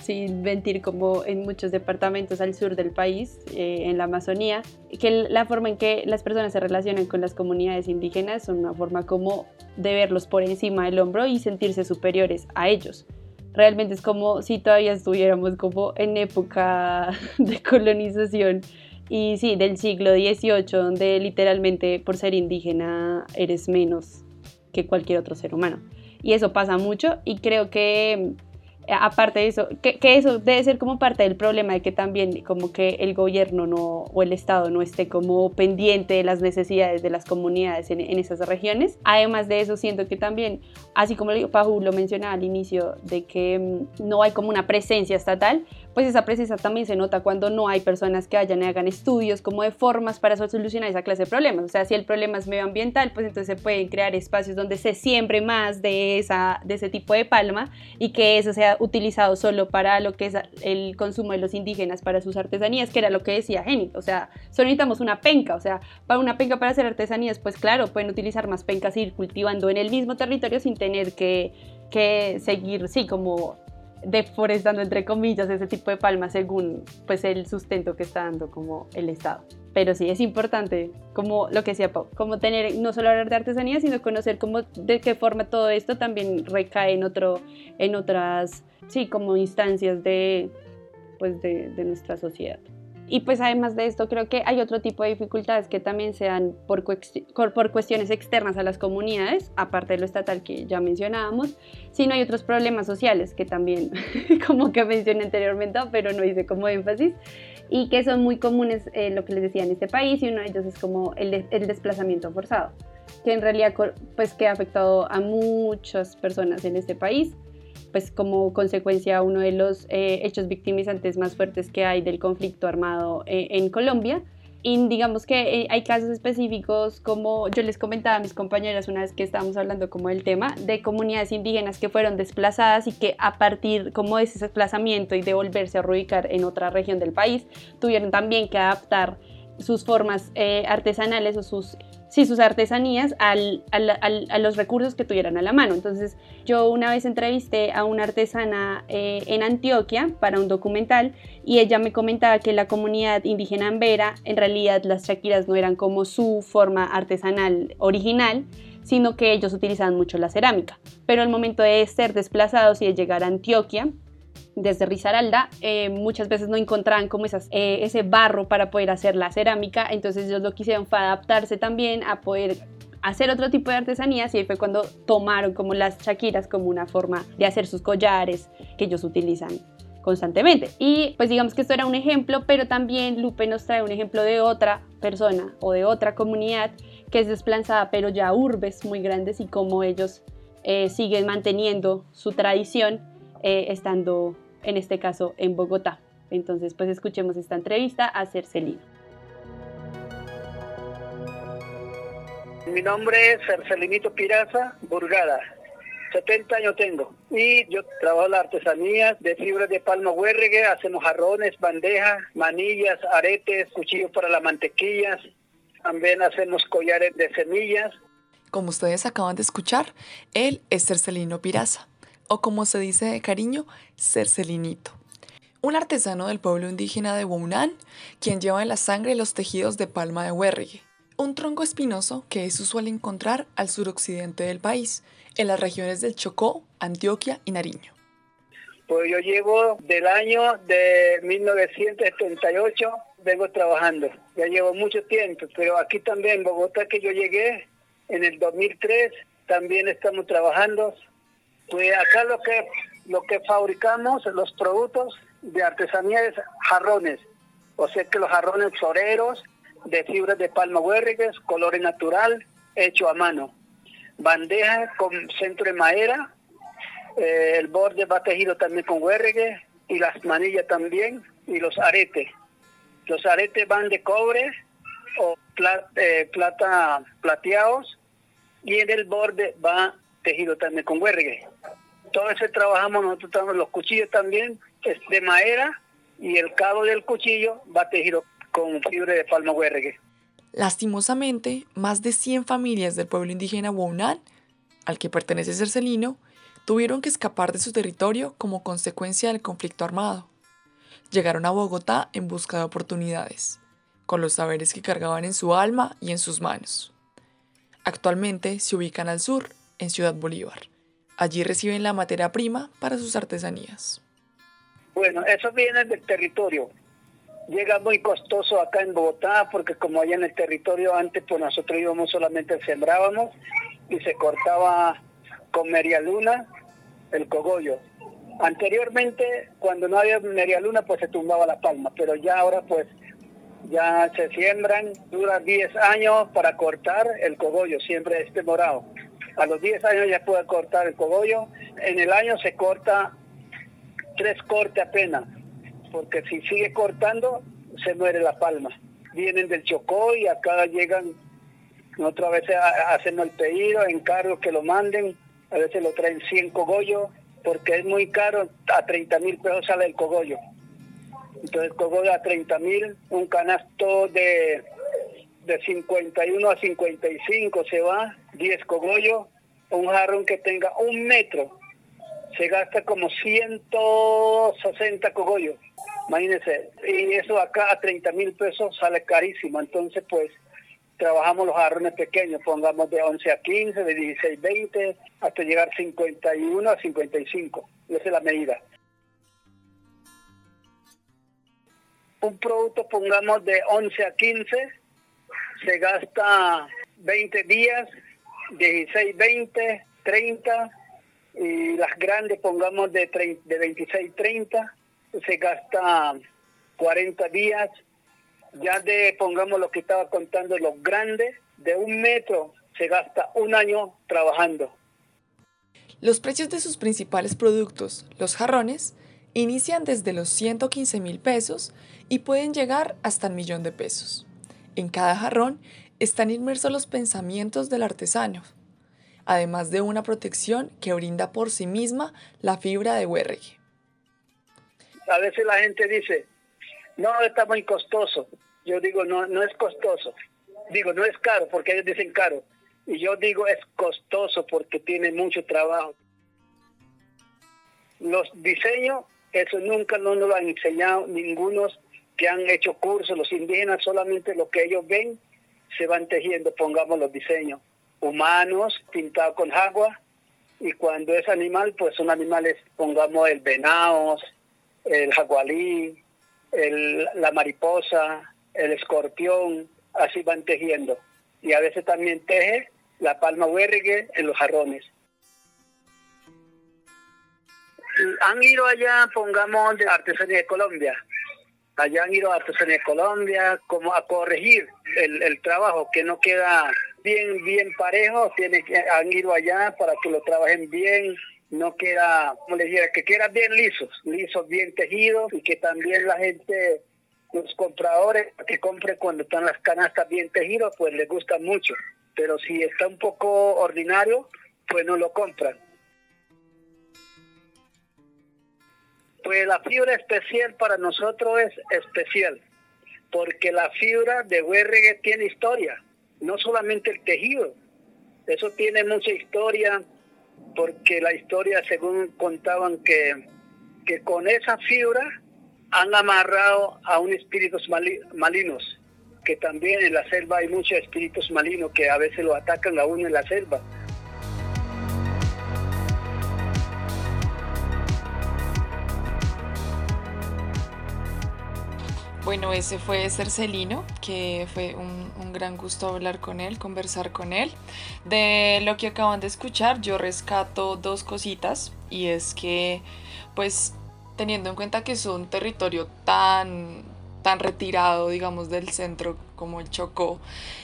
sin mentir como en muchos departamentos al sur del país, eh, en la Amazonía, que la forma en que las personas se relacionan con las comunidades indígenas son una forma como de verlos por encima del hombro y sentirse superiores a ellos. Realmente es como si todavía estuviéramos como en época de colonización y sí, del siglo XVIII, donde literalmente por ser indígena eres menos que cualquier otro ser humano. Y eso pasa mucho y creo que eh, aparte de eso, que, eso debe ser como parte del problema de que también como que el gobierno no, o el Estado no esté como pendiente de las necesidades de las comunidades en, esas regiones. Además de eso, siento que también, así como Paju lo mencionaba al inicio, de que mm, no hay como una presencia estatal, pues esa presencia también se nota cuando no hay personas que vayan y hagan estudios como de formas para solucionar esa clase de problemas. O sea, si el problema es medioambiental, pues entonces se pueden crear espacios donde se siembre más de, esa, de ese tipo de palma y que eso sea utilizado solo para lo que es el consumo de los indígenas para sus artesanías, que era lo que decía Jenny. O sea, solo necesitamos una penca. O sea, para una penca para hacer artesanías, pues claro, pueden utilizar más pencas y ir cultivando en el mismo territorio sin tener que, que seguir, sí, como deforestando entre comillas ese tipo de palmas según pues el sustento que está dando como el Estado. Pero sí es importante, como lo que decía Pau, como tener no solo hablar de artesanía, sino conocer cómo de qué forma todo esto también recae en otro en otras sí, como instancias de pues de, de nuestra sociedad. Y pues además de esto creo que hay otro tipo de dificultades que también se dan por, por cuestiones externas a las comunidades, aparte de lo estatal que ya mencionábamos, sino hay otros problemas sociales que también como que mencioné anteriormente, pero no hice como énfasis, y que son muy comunes, eh, lo que les decía en este país, y uno de ellos es como el, el desplazamiento forzado, que en realidad pues que ha afectado a muchas personas en este país pues como consecuencia uno de los eh, hechos victimizantes más fuertes que hay del conflicto armado eh, en Colombia. Y digamos que eh, hay casos específicos, como yo les comentaba a mis compañeras una vez que estábamos hablando como del tema, de comunidades indígenas que fueron desplazadas y que a partir como de ese desplazamiento y de volverse a reubicar en otra región del país, tuvieron también que adaptar sus formas artesanales o sus sí, sus artesanías al, a los recursos que tuvieran a la mano. Entonces, yo una vez entrevisté a una artesana eh, en Antioquia para un documental y ella me comentaba que la comunidad indígena ambera, en realidad las chaquiras no eran como su forma artesanal original, sino que ellos utilizaban mucho la cerámica. Pero al momento de ser desplazados y de llegar a Antioquia, desde Risaralda, eh, muchas veces no encontraban como esas, eh, ese barro para poder hacer la cerámica, entonces ellos lo quisieron fue adaptarse también a poder hacer otro tipo de artesanías y ahí fue cuando tomaron como las chaquiras como una forma de hacer sus collares que ellos utilizan constantemente. Y pues digamos que esto era un ejemplo, pero también Lupe nos trae un ejemplo de otra persona o de otra comunidad que es desplazada, pero ya urbes muy grandes y cómo ellos eh, siguen manteniendo su tradición estando en este caso en Bogotá. Entonces, pues escuchemos esta entrevista a Cercelino. Mi nombre es Cercelinito Piraza Burgada. 70 años tengo y yo trabajo las artesanías de fibras de palma huérregue, hacemos jarrones, bandejas, manillas, aretes, cuchillos para las mantequillas, también hacemos collares de semillas. Como ustedes acaban de escuchar, él es Cercelino Piraza o como se dice de cariño, Cercelinito. Un artesano del pueblo indígena de Wounan, quien lleva en la sangre los tejidos de palma de huérrigue, un tronco espinoso que es usual encontrar al suroccidente del país, en las regiones del Chocó, Antioquia y Nariño. Pues yo llevo del año de 1978, vengo trabajando. Ya llevo mucho tiempo, pero aquí también en Bogotá que yo llegué en el 2003, también estamos trabajando pues acá lo que lo que fabricamos, los productos de artesanía es jarrones, o sea que los jarrones floreros de fibras de palma huérrigues, color natural, hecho a mano. Bandeja con centro de madera, eh, el borde va tejido también con huérrigue y las manillas también y los aretes. Los aretes van de cobre o eh, plata plateados y en el borde va tejido también con huérrigue. Todo ese trabajamos nosotros, los cuchillos también es de madera y el cabo del cuchillo va tejido con fibra de palma huérrigue. Lastimosamente, más de 100 familias del pueblo indígena Wounan, al que pertenece Cercelino, tuvieron que escapar de su territorio como consecuencia del conflicto armado. Llegaron a Bogotá en busca de oportunidades, con los saberes que cargaban en su alma y en sus manos. Actualmente se ubican al sur, en Ciudad Bolívar. Allí reciben la materia prima para sus artesanías. Bueno, eso viene del territorio. Llega muy costoso acá en Bogotá porque como allá en el territorio antes pues nosotros íbamos solamente sembrábamos y se cortaba con luna el cogollo. Anteriormente cuando no había media luna pues se tumbaba la palma, pero ya ahora pues ya se siembran, dura 10 años para cortar el cogollo, siempre este morado. A los 10 años ya puede cortar el cogollo. En el año se corta tres cortes apenas. porque si sigue cortando, se muere la palma. Vienen del Chocó y acá llegan, otra vez hacemos el pedido, encargo que lo manden, a veces lo traen 100 cogollos, porque es muy caro, a 30 mil pesos sale el cogollo. Entonces cogollo a 30 mil, un canasto de, de 51 a 55 se va, 10 cogollos, un jarrón que tenga un metro, se gasta como 160 cogollos, imagínense, y eso acá a 30 mil pesos sale carísimo, entonces pues trabajamos los jarrones pequeños, pongamos de 11 a 15, de 16 a 20, hasta llegar 51 a 55. Esa es la medida. Un producto, pongamos de 11 a 15, se gasta 20 días, 16, 20, 30, y las grandes, pongamos de, de 26, 30, se gasta 40 días, ya de, pongamos lo que estaba contando, los grandes, de un metro se gasta un año trabajando. Los precios de sus principales productos, los jarrones, inician desde los 115 mil pesos y pueden llegar hasta el millón de pesos. En cada jarrón están inmersos los pensamientos del artesano, además de una protección que brinda por sí misma la fibra de huerregue. A veces la gente dice, no, está muy costoso. Yo digo, no, no es costoso. Digo, no es caro porque ellos dicen caro. Y yo digo, es costoso porque tiene mucho trabajo. Los diseños, eso nunca no nos lo han enseñado ningunos que han hecho cursos. Los indígenas solamente lo que ellos ven se van tejiendo, pongamos los diseños. Humanos pintados con agua. Y cuando es animal, pues son animales, pongamos el venado, el jagualí, la mariposa, el escorpión, así van tejiendo. Y a veces también teje la palma huérrigue en los jarrones. Han ido allá, pongamos, de Artesanía de Colombia. Allá han ido a Artesanía Colombia como a corregir el, el trabajo que no queda bien bien parejo. Tiene que, han ido allá para que lo trabajen bien, no queda, como les dijera, que queda bien lisos, lisos, bien tejidos y que también la gente los compradores que compren cuando están las canastas bien tejidas, pues les gusta mucho. Pero si está un poco ordinario, pues no lo compran. Pues la fibra especial para nosotros es especial, porque la fibra de huérregue tiene historia, no solamente el tejido, eso tiene mucha historia, porque la historia, según contaban que, que con esa fibra han amarrado a un espíritus malinos, que también en la selva hay muchos espíritus malinos que a veces lo atacan a uno en la selva. Bueno, ese fue Cercelino, que fue un, un, gran gusto hablar con él, conversar con él. De lo que acaban de escuchar, yo rescato dos cositas y es que, pues, teniendo en cuenta que es un territorio tan, tan retirado, digamos, del centro como el Chocó,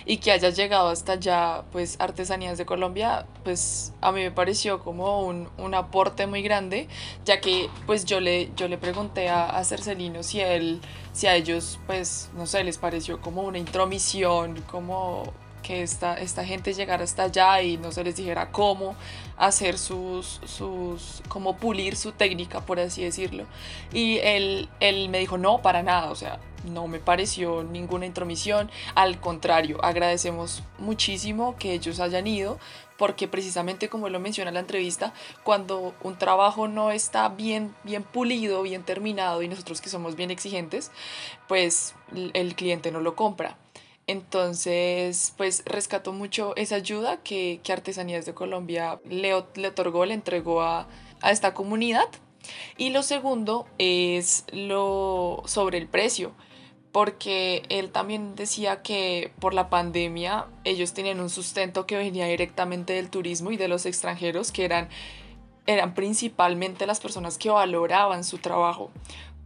y que haya llegado hasta allá, pues, Artesanías de Colombia, pues, a mí me pareció como un, un aporte muy grande, ya que, pues, yo le, yo le pregunté a, a Cercelino si, él, si a ellos, pues, no sé, les pareció como una intromisión, como que esta, esta gente llegara hasta allá y no se les dijera cómo hacer sus, sus, como pulir su técnica, por así decirlo. Y él, él me dijo, no, para nada, o sea, no me pareció ninguna intromisión, al contrario, agradecemos muchísimo que ellos hayan ido, porque precisamente como lo menciona la entrevista, cuando un trabajo no está bien, bien pulido, bien terminado y nosotros que somos bien exigentes, pues el cliente no lo compra. Entonces, pues rescató mucho esa ayuda que, Artesanías de Colombia le, le otorgó, le entregó a, a, esta comunidad. Y lo segundo es lo sobre el precio, porque él también decía que por la pandemia ellos tenían un sustento que venía directamente del turismo y de los extranjeros, que eran, eran principalmente las personas que valoraban su trabajo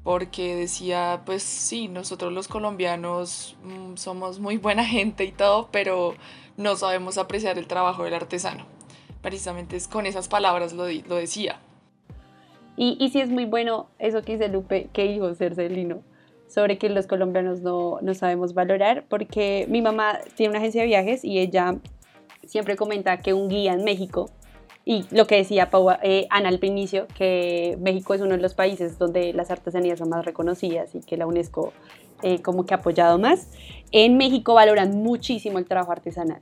porque decía, pues sí, nosotros los colombianos mm, somos muy buena gente y todo, pero no sabemos apreciar el trabajo del artesano. Precisamente es con esas palabras lo, lo decía. Y, y sí es muy bueno eso que dice Lupe, que dijo Cercelino, sobre que los colombianos no, no sabemos valorar, porque mi mamá tiene una agencia de viajes y ella siempre comenta que un guía en México, y lo que decía eh, Ana al inicio, que México es uno de los países donde las artesanías son más reconocidas y que la UNESCO eh, como que ha apoyado más, en México valoran muchísimo el trabajo artesanal.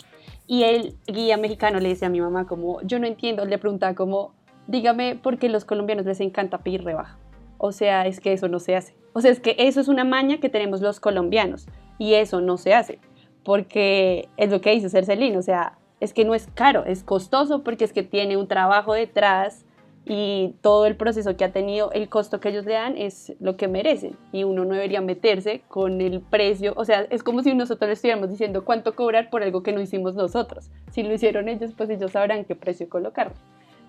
Y el guía mexicano le decía a mi mamá como, yo no entiendo, le preguntaba como, dígame por qué los colombianos les encanta pedir rebaja. O sea, es que eso no se hace. O sea, es que eso es una maña que tenemos los colombianos y eso no se hace. Porque es lo que dice Cercelín, o sea, es que no es caro, es costoso porque es que tiene un trabajo detrás y todo el proceso que ha tenido, el costo que ellos le dan es lo que merecen y uno no debería meterse con el precio, o sea, es como si nosotros le estuviéramos diciendo cuánto cobrar por algo que no hicimos nosotros. Si lo hicieron ellos, pues ellos sabrán qué precio colocar.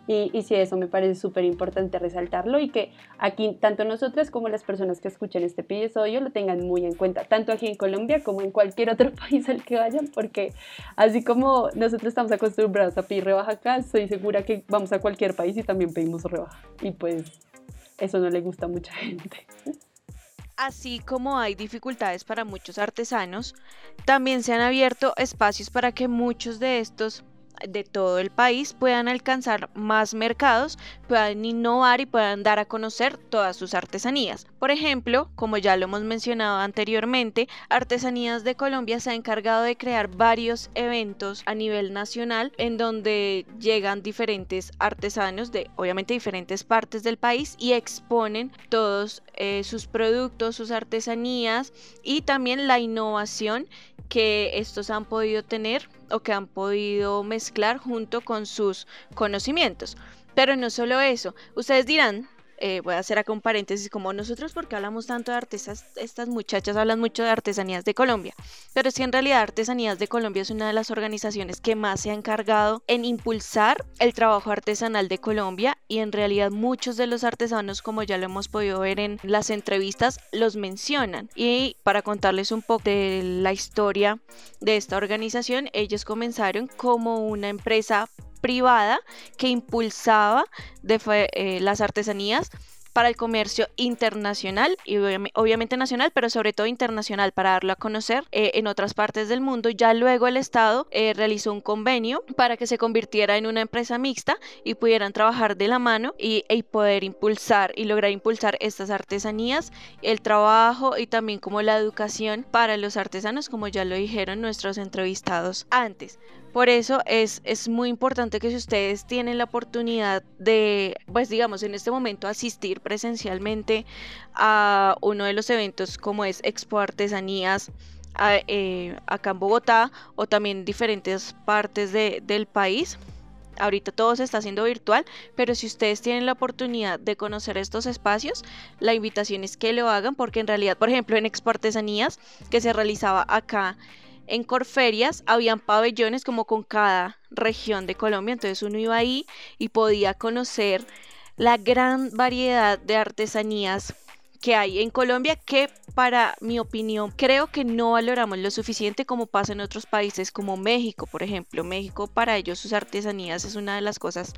Y, y sí, eso me parece súper importante resaltarlo y que aquí tanto nosotras como las personas que escuchen este episodio lo tengan muy en cuenta, tanto aquí en Colombia como en cualquier otro país al que vayan, porque así como nosotros estamos acostumbrados a pedir rebaja acá, estoy segura que vamos a cualquier país y también pedimos rebaja. Y pues eso no le gusta a mucha gente. Así como hay dificultades para muchos artesanos, también se han abierto espacios para que muchos de estos de todo el país puedan alcanzar más mercados, puedan innovar y puedan dar a conocer todas sus artesanías. Por ejemplo, como ya lo hemos mencionado anteriormente, Artesanías de Colombia se ha encargado de crear varios eventos a nivel nacional en donde llegan diferentes artesanos de obviamente diferentes partes del país y exponen todos eh, sus productos, sus artesanías y también la innovación que estos han podido tener o que han podido mezclar junto con sus conocimientos. Pero no solo eso, ustedes dirán, eh, voy a hacer acá un paréntesis, como nosotros porque hablamos tanto de artesas, estas muchachas hablan mucho de artesanías de Colombia, pero es que en realidad Artesanías de Colombia es una de las organizaciones que más se ha encargado en impulsar el trabajo artesanal de Colombia y en realidad muchos de los artesanos, como ya lo hemos podido ver en las entrevistas, los mencionan. Y para contarles un poco de la historia de esta organización, ellos comenzaron como una empresa privada que impulsaba eh, las artesanías para el comercio internacional y obviamente nacional, pero sobre todo internacional para darlo a conocer eh, en otras partes del mundo. Ya luego el Estado eh, realizó un convenio para que se convirtiera en una empresa mixta y pudieran trabajar de la mano y poder impulsar y lograr impulsar estas artesanías, el trabajo y también como la educación para los artesanos, como ya lo dijeron nuestros entrevistados antes. Por eso es, es muy importante que si ustedes tienen la oportunidad de, pues digamos, en este momento asistir presencialmente a uno de los eventos como es Expo Artesanías, eh, acá en Bogotá o también diferentes partes del país. Ahorita todo se está haciendo virtual, pero si ustedes tienen la oportunidad de conocer estos espacios, la invitación es que lo hagan porque en realidad, por ejemplo, en Expo Artesanías que se realizaba acá en Corferias habían pabellones como con cada región de Colombia, entonces uno iba ahí y podía conocer la gran variedad de artesanías que hay en Colombia que para mi opinión creo que no valoramos lo suficiente como pasa en otros países como México, por ejemplo. México para ellos sus artesanías es una de las cosas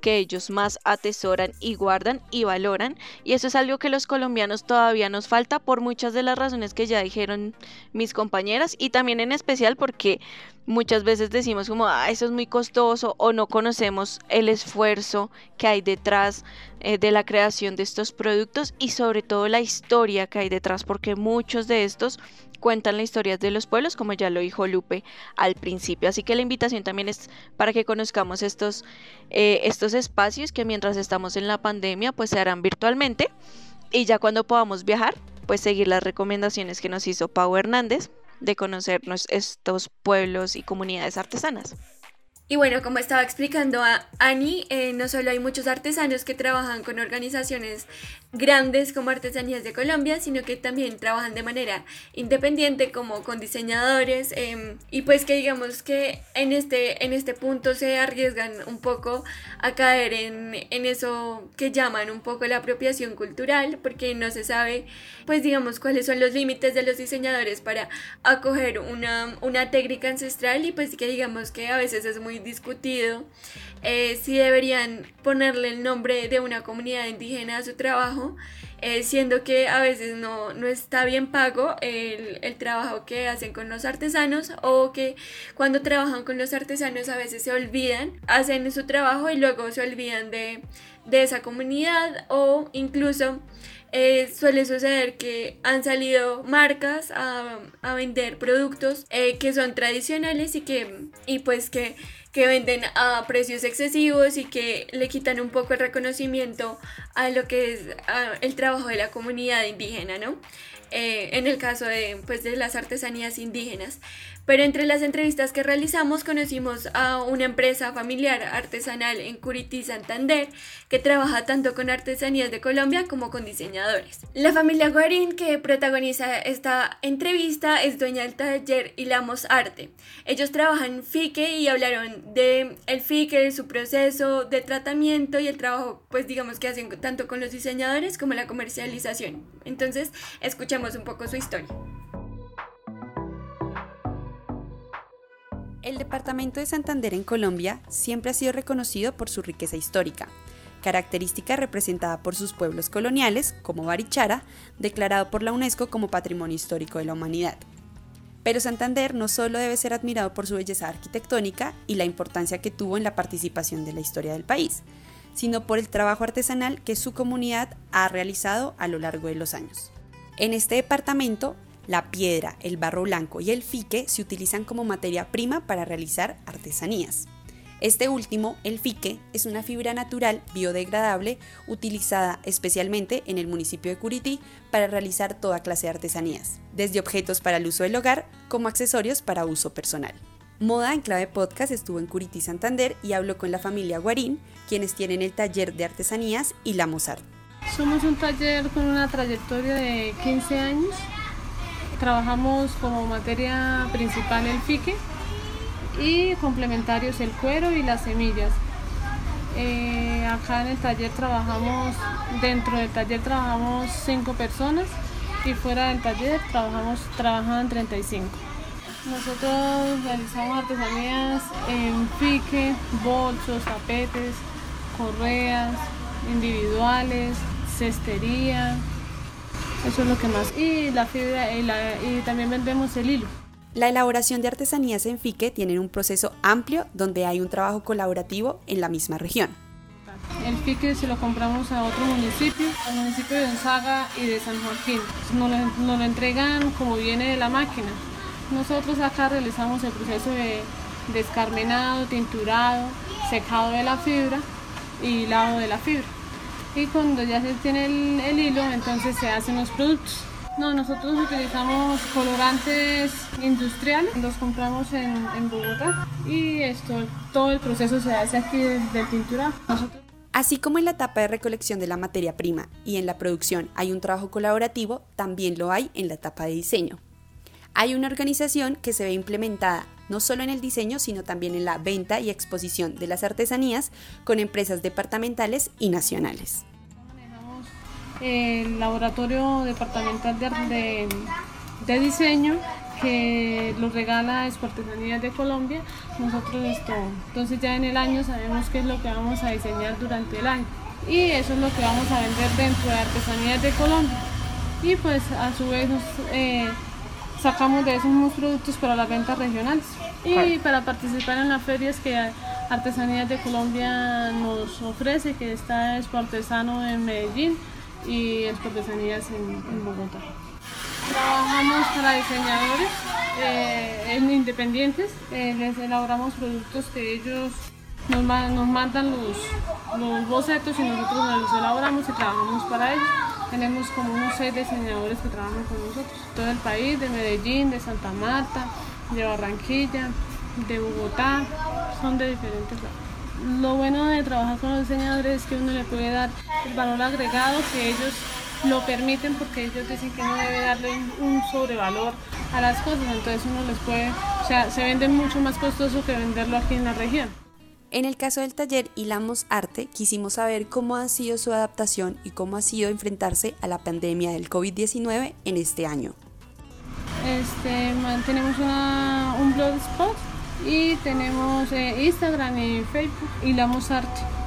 que ellos más atesoran y guardan y valoran y eso es algo que los colombianos todavía nos falta por muchas de las razones que ya dijeron mis compañeras y también en especial porque muchas veces decimos como, ah, eso es muy costoso o no conocemos el esfuerzo que hay detrás eh, de la creación de estos productos y sobre todo la historia que hay detrás, porque muchos de estos cuentan la historia de los pueblos, como ya lo dijo Lupe al principio. Así que la invitación también es para que conozcamos estos, eh, estos espacios que mientras estamos en la pandemia, pues se harán virtualmente y ya cuando podamos viajar, pues seguir las recomendaciones que nos hizo Pau Hernández de conocernos estos pueblos y comunidades artesanas. Y bueno, como estaba explicando a Ani, eh, no solo hay muchos artesanos que trabajan con organizaciones grandes como Artesanías de Colombia, sino que también trabajan de manera independiente como con diseñadores em, y pues que digamos que en este, en este punto se arriesgan un poco a caer en, en eso que llaman un poco la apropiación cultural porque no se sabe pues digamos cuáles son los límites de los diseñadores para acoger una, una técnica ancestral y pues que digamos que a veces es muy discutido eh, si deberían ponerle el nombre de una comunidad indígena a su trabajo, eh, siendo que a veces no, no está bien pago el, el, trabajo que hacen con los artesanos o que cuando trabajan con los artesanos a veces se olvidan, hacen su trabajo y luego se olvidan de, de esa comunidad o incluso eh, suele suceder que han salido marcas a, a vender productos eh, que son tradicionales y que y pues que, que venden a precios excesivos y que le quitan un poco el reconocimiento a lo que es el trabajo de la comunidad indígena, ¿no? Eh, en el caso de, pues, de las artesanías indígenas. Pero entre las entrevistas que realizamos conocimos a una empresa familiar artesanal en Curití, Santander, que trabaja tanto con artesanías de Colombia como con diseñadores. La familia Guarín que protagoniza esta entrevista es dueña del taller Hilamos Arte. Ellos trabajan FICE y hablaron de el FICE, de su proceso de tratamiento y el trabajo, pues digamos que hacen tanto con los diseñadores como la comercialización. Entonces, escuchemos un poco su historia. El departamento de Santander en Colombia siempre ha sido reconocido por su riqueza histórica, característica representada por sus pueblos coloniales, como Barichara, declarado por la UNESCO como Patrimonio Histórico de la Humanidad. Pero Santander no solo debe ser admirado por su belleza arquitectónica y la importancia que tuvo en la participación de la historia del país, sino por el trabajo artesanal que su comunidad ha realizado a lo largo de los años. En este departamento la piedra, el barro blanco y el fique se utilizan como materia prima para realizar artesanías. Este último, el fique, es una fibra natural biodegradable utilizada especialmente en el municipio de Curití para realizar toda clase de artesanías, desde objetos para el uso del hogar como accesorios para uso personal. Moda en Clave Podcast estuvo en Curití, Santander y habló con la familia Guarín, quienes tienen el taller de artesanías y la Mozart. Somos un taller con una trayectoria de 15 años Trabajamos como materia principal el fique y complementarios el cuero y las semillas. Eh, acá en el taller trabajamos, dentro del taller trabajamos 5 personas y fuera del taller trabajamos, trabajan 35. Nosotros realizamos artesanías en fique, bolsos, tapetes, correas, individuales, cestería, eso es lo que más. Y la fibra y, también vendemos el hilo. La elaboración de artesanías en Fique tiene un proceso amplio donde hay un trabajo colaborativo en la misma región. El fique se lo compramos a otro municipio, al municipio de Gonzaga y de San Joaquín. Nos lo, nos lo entregan como viene de la máquina. Nosotros acá realizamos el proceso de descarmenado, tinturado, secado de la fibra y lavado de la fibra y cuando ya se tiene el, hilo, entonces se hacen los productos. No, nosotros utilizamos colorantes industriales, los compramos en, Bogotá y esto, todo el proceso se hace aquí de, tintura. Así como en la etapa de recolección de la materia prima y en la producción hay un trabajo colaborativo, también lo hay en la etapa de diseño. Hay una organización que se ve implementada no solo en el diseño, sino también en la venta y exposición de las artesanías con empresas departamentales y nacionales. Manejamos el laboratorio departamental de, de, diseño que lo regala Artesanías de Colombia. Nosotros esto, entonces ya en el año sabemos qué es lo que vamos a diseñar durante el año y eso es lo que vamos a vender dentro de Artesanías de Colombia. Y pues a su vez eh, sacamos de esos mismos productos para las ventas regionales y para participar en las ferias que Artesanías de Colombia nos ofrece, que está Expo Artesano en Medellín y Expo Artesanías en, Bogotá. Trabajamos para diseñadores eh, independientes, eh, les elaboramos productos que ellos nos, nos mandan los, los bocetos y nosotros los elaboramos y trabajamos para ellos. Tenemos como unos seis diseñadores que trabajan con nosotros, todo el país, de Medellín, de Santa Marta, de Barranquilla, de Bogotá, son de diferentes lados. Lo bueno de trabajar con los diseñadores es que uno le puede dar el valor agregado que ellos lo permiten porque ellos dicen que no debe darle un sobrevalor a las cosas, entonces uno les puede, o sea, se vende mucho más costoso que venderlo aquí en la región. En el caso del taller Hilamos Arte, quisimos saber cómo ha sido su adaptación y cómo ha sido enfrentarse a la pandemia del COVID-19 en este año. Este, tenemos una, un blogspot Y tenemos eh, Instagram y Facebook, Hilamos Arte.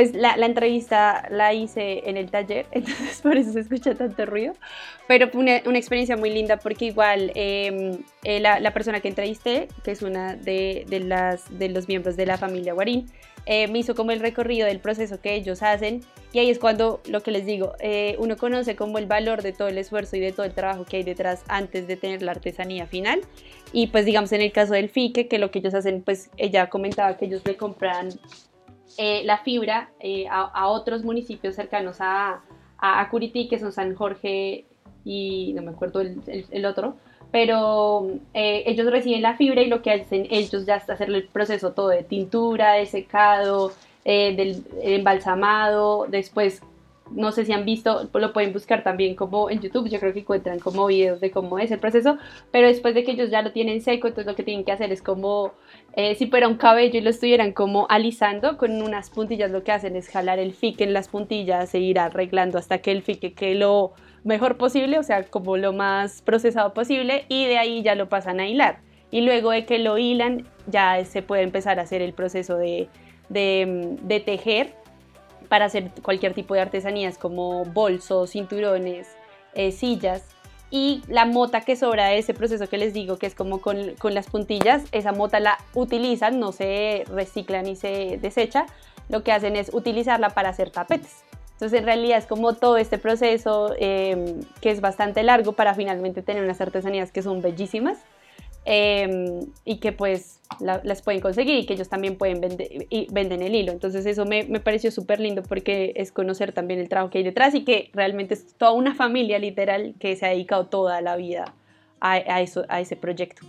Pues la, la, entrevista la hice en el taller, entonces por eso se escucha tanto ruido, pero fue una, una experiencia muy linda porque igual eh, la, la, persona que entrevisté, que es una de, de, las, de los miembros de la familia Guarín, eh, me hizo como el recorrido del proceso que ellos hacen y ahí es cuando lo que les digo, eh, uno conoce como el valor de todo el esfuerzo y de todo el trabajo que hay detrás antes de tener la artesanía final y pues digamos en el caso del fique, que lo que ellos hacen, pues ella comentaba que ellos le compran eh, la fibra eh, a, otros municipios cercanos a, a, Curití, que son San Jorge y no me acuerdo el, el, el otro, pero eh, ellos reciben la fibra y lo que hacen ellos ya es hacer el proceso todo de tintura, de secado, eh, del embalsamado, después no sé si han visto, lo pueden buscar también como en YouTube, yo creo que encuentran como videos de cómo es el proceso, pero después de que ellos ya lo tienen seco, entonces lo que tienen que hacer es como, eh, si fuera un cabello y lo estuvieran como alisando, con unas puntillas lo que hacen es jalar el fique en las puntillas e ir arreglando hasta que el fique quede lo mejor posible, o sea, como lo más procesado posible, y de ahí ya lo pasan a hilar. Y luego de que lo hilan, ya se puede empezar a hacer el proceso de, de tejer para hacer cualquier tipo de artesanías como bolsos, cinturones, eh, sillas. Y la mota que sobra de ese proceso que les digo, que es como con, con, las puntillas, esa mota la utilizan, no se recicla ni se desecha, lo que hacen es utilizarla para hacer tapetes. Entonces en realidad es como todo este proceso eh, que es bastante largo para finalmente tener unas artesanías que son bellísimas eh, y que pues la, las pueden conseguir y que ellos también pueden vender y venden el hilo. Entonces eso me, me pareció súper lindo porque es conocer también el trabajo que hay detrás y que realmente es toda una familia literal que se ha dedicado toda la vida a, a, eso, a ese proyecto.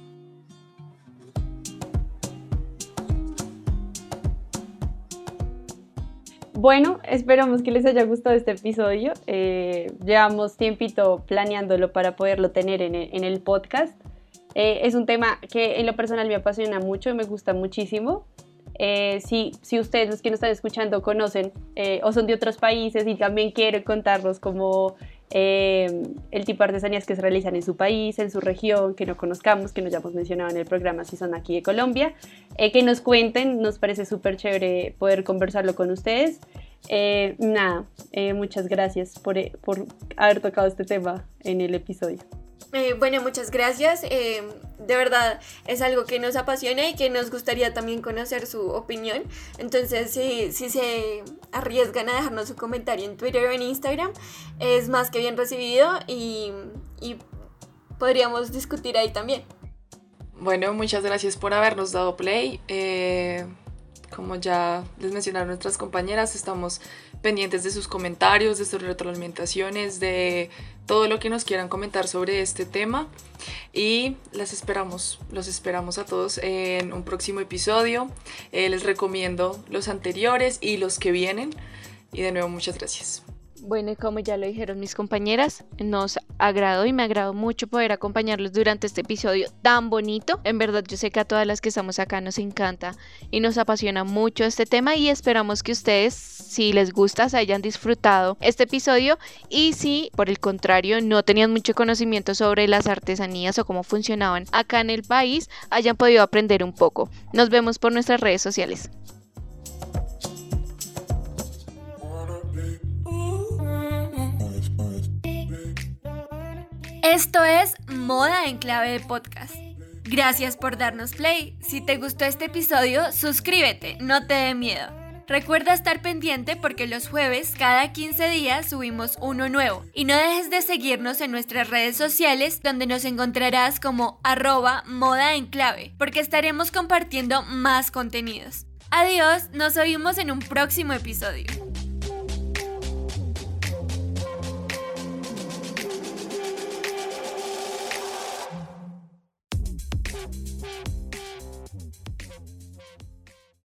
Bueno, esperamos que les haya gustado este episodio. Eh, llevamos tiempito planeándolo para poderlo tener en el, en el podcast. Eh, es un tema que en lo personal me apasiona mucho y me gusta muchísimo. Eh, si, ustedes, los que nos están escuchando, conocen eh, o son de otros países y también quieren contarnos como eh, el tipo de artesanías que se realizan en su país, en su región, que no conozcamos, que no hayamos mencionado en el programa si son aquí de Colombia, que nos cuenten, nos parece súper chévere poder conversarlo con ustedes. nada, muchas gracias por haber tocado este tema en el episodio. Eh, bueno, muchas gracias. Eh, de verdad es algo que nos apasiona y que nos gustaría también conocer su opinión. Entonces, si, si se arriesgan a dejarnos su comentario en Twitter o en Instagram, es más que bien recibido y, y podríamos discutir ahí también. Bueno, muchas gracias por habernos dado play. Eh, como ya les mencionaron nuestras compañeras, estamos pendientes de sus comentarios, de sus retroalimentaciones, de todo lo que nos quieran comentar sobre este tema y las esperamos, los esperamos a todos en un próximo episodio. Eh, les recomiendo los anteriores y los que vienen y de nuevo muchas gracias. Bueno, y como ya lo dijeron mis compañeras, nos agradó y me agradó mucho poder acompañarlos durante este episodio tan bonito. En verdad, yo sé que a todas las que estamos acá nos encanta y nos apasiona mucho este tema y esperamos que ustedes, si les gusta, se hayan disfrutado este episodio y si, por el contrario, no tenían mucho conocimiento sobre las artesanías o cómo funcionaban acá en el país, hayan podido aprender un poco. Nos vemos por nuestras redes sociales. Esto es Moda en Clave de Podcast. Gracias por darnos play. Si te gustó este episodio, suscríbete, no te dé miedo. Recuerda estar pendiente porque los jueves cada 15 días subimos uno nuevo. Y no dejes de seguirnos en nuestras redes sociales donde nos encontrarás como arroba moda en clave porque estaremos compartiendo más contenidos. Adiós, nos oímos en un próximo episodio.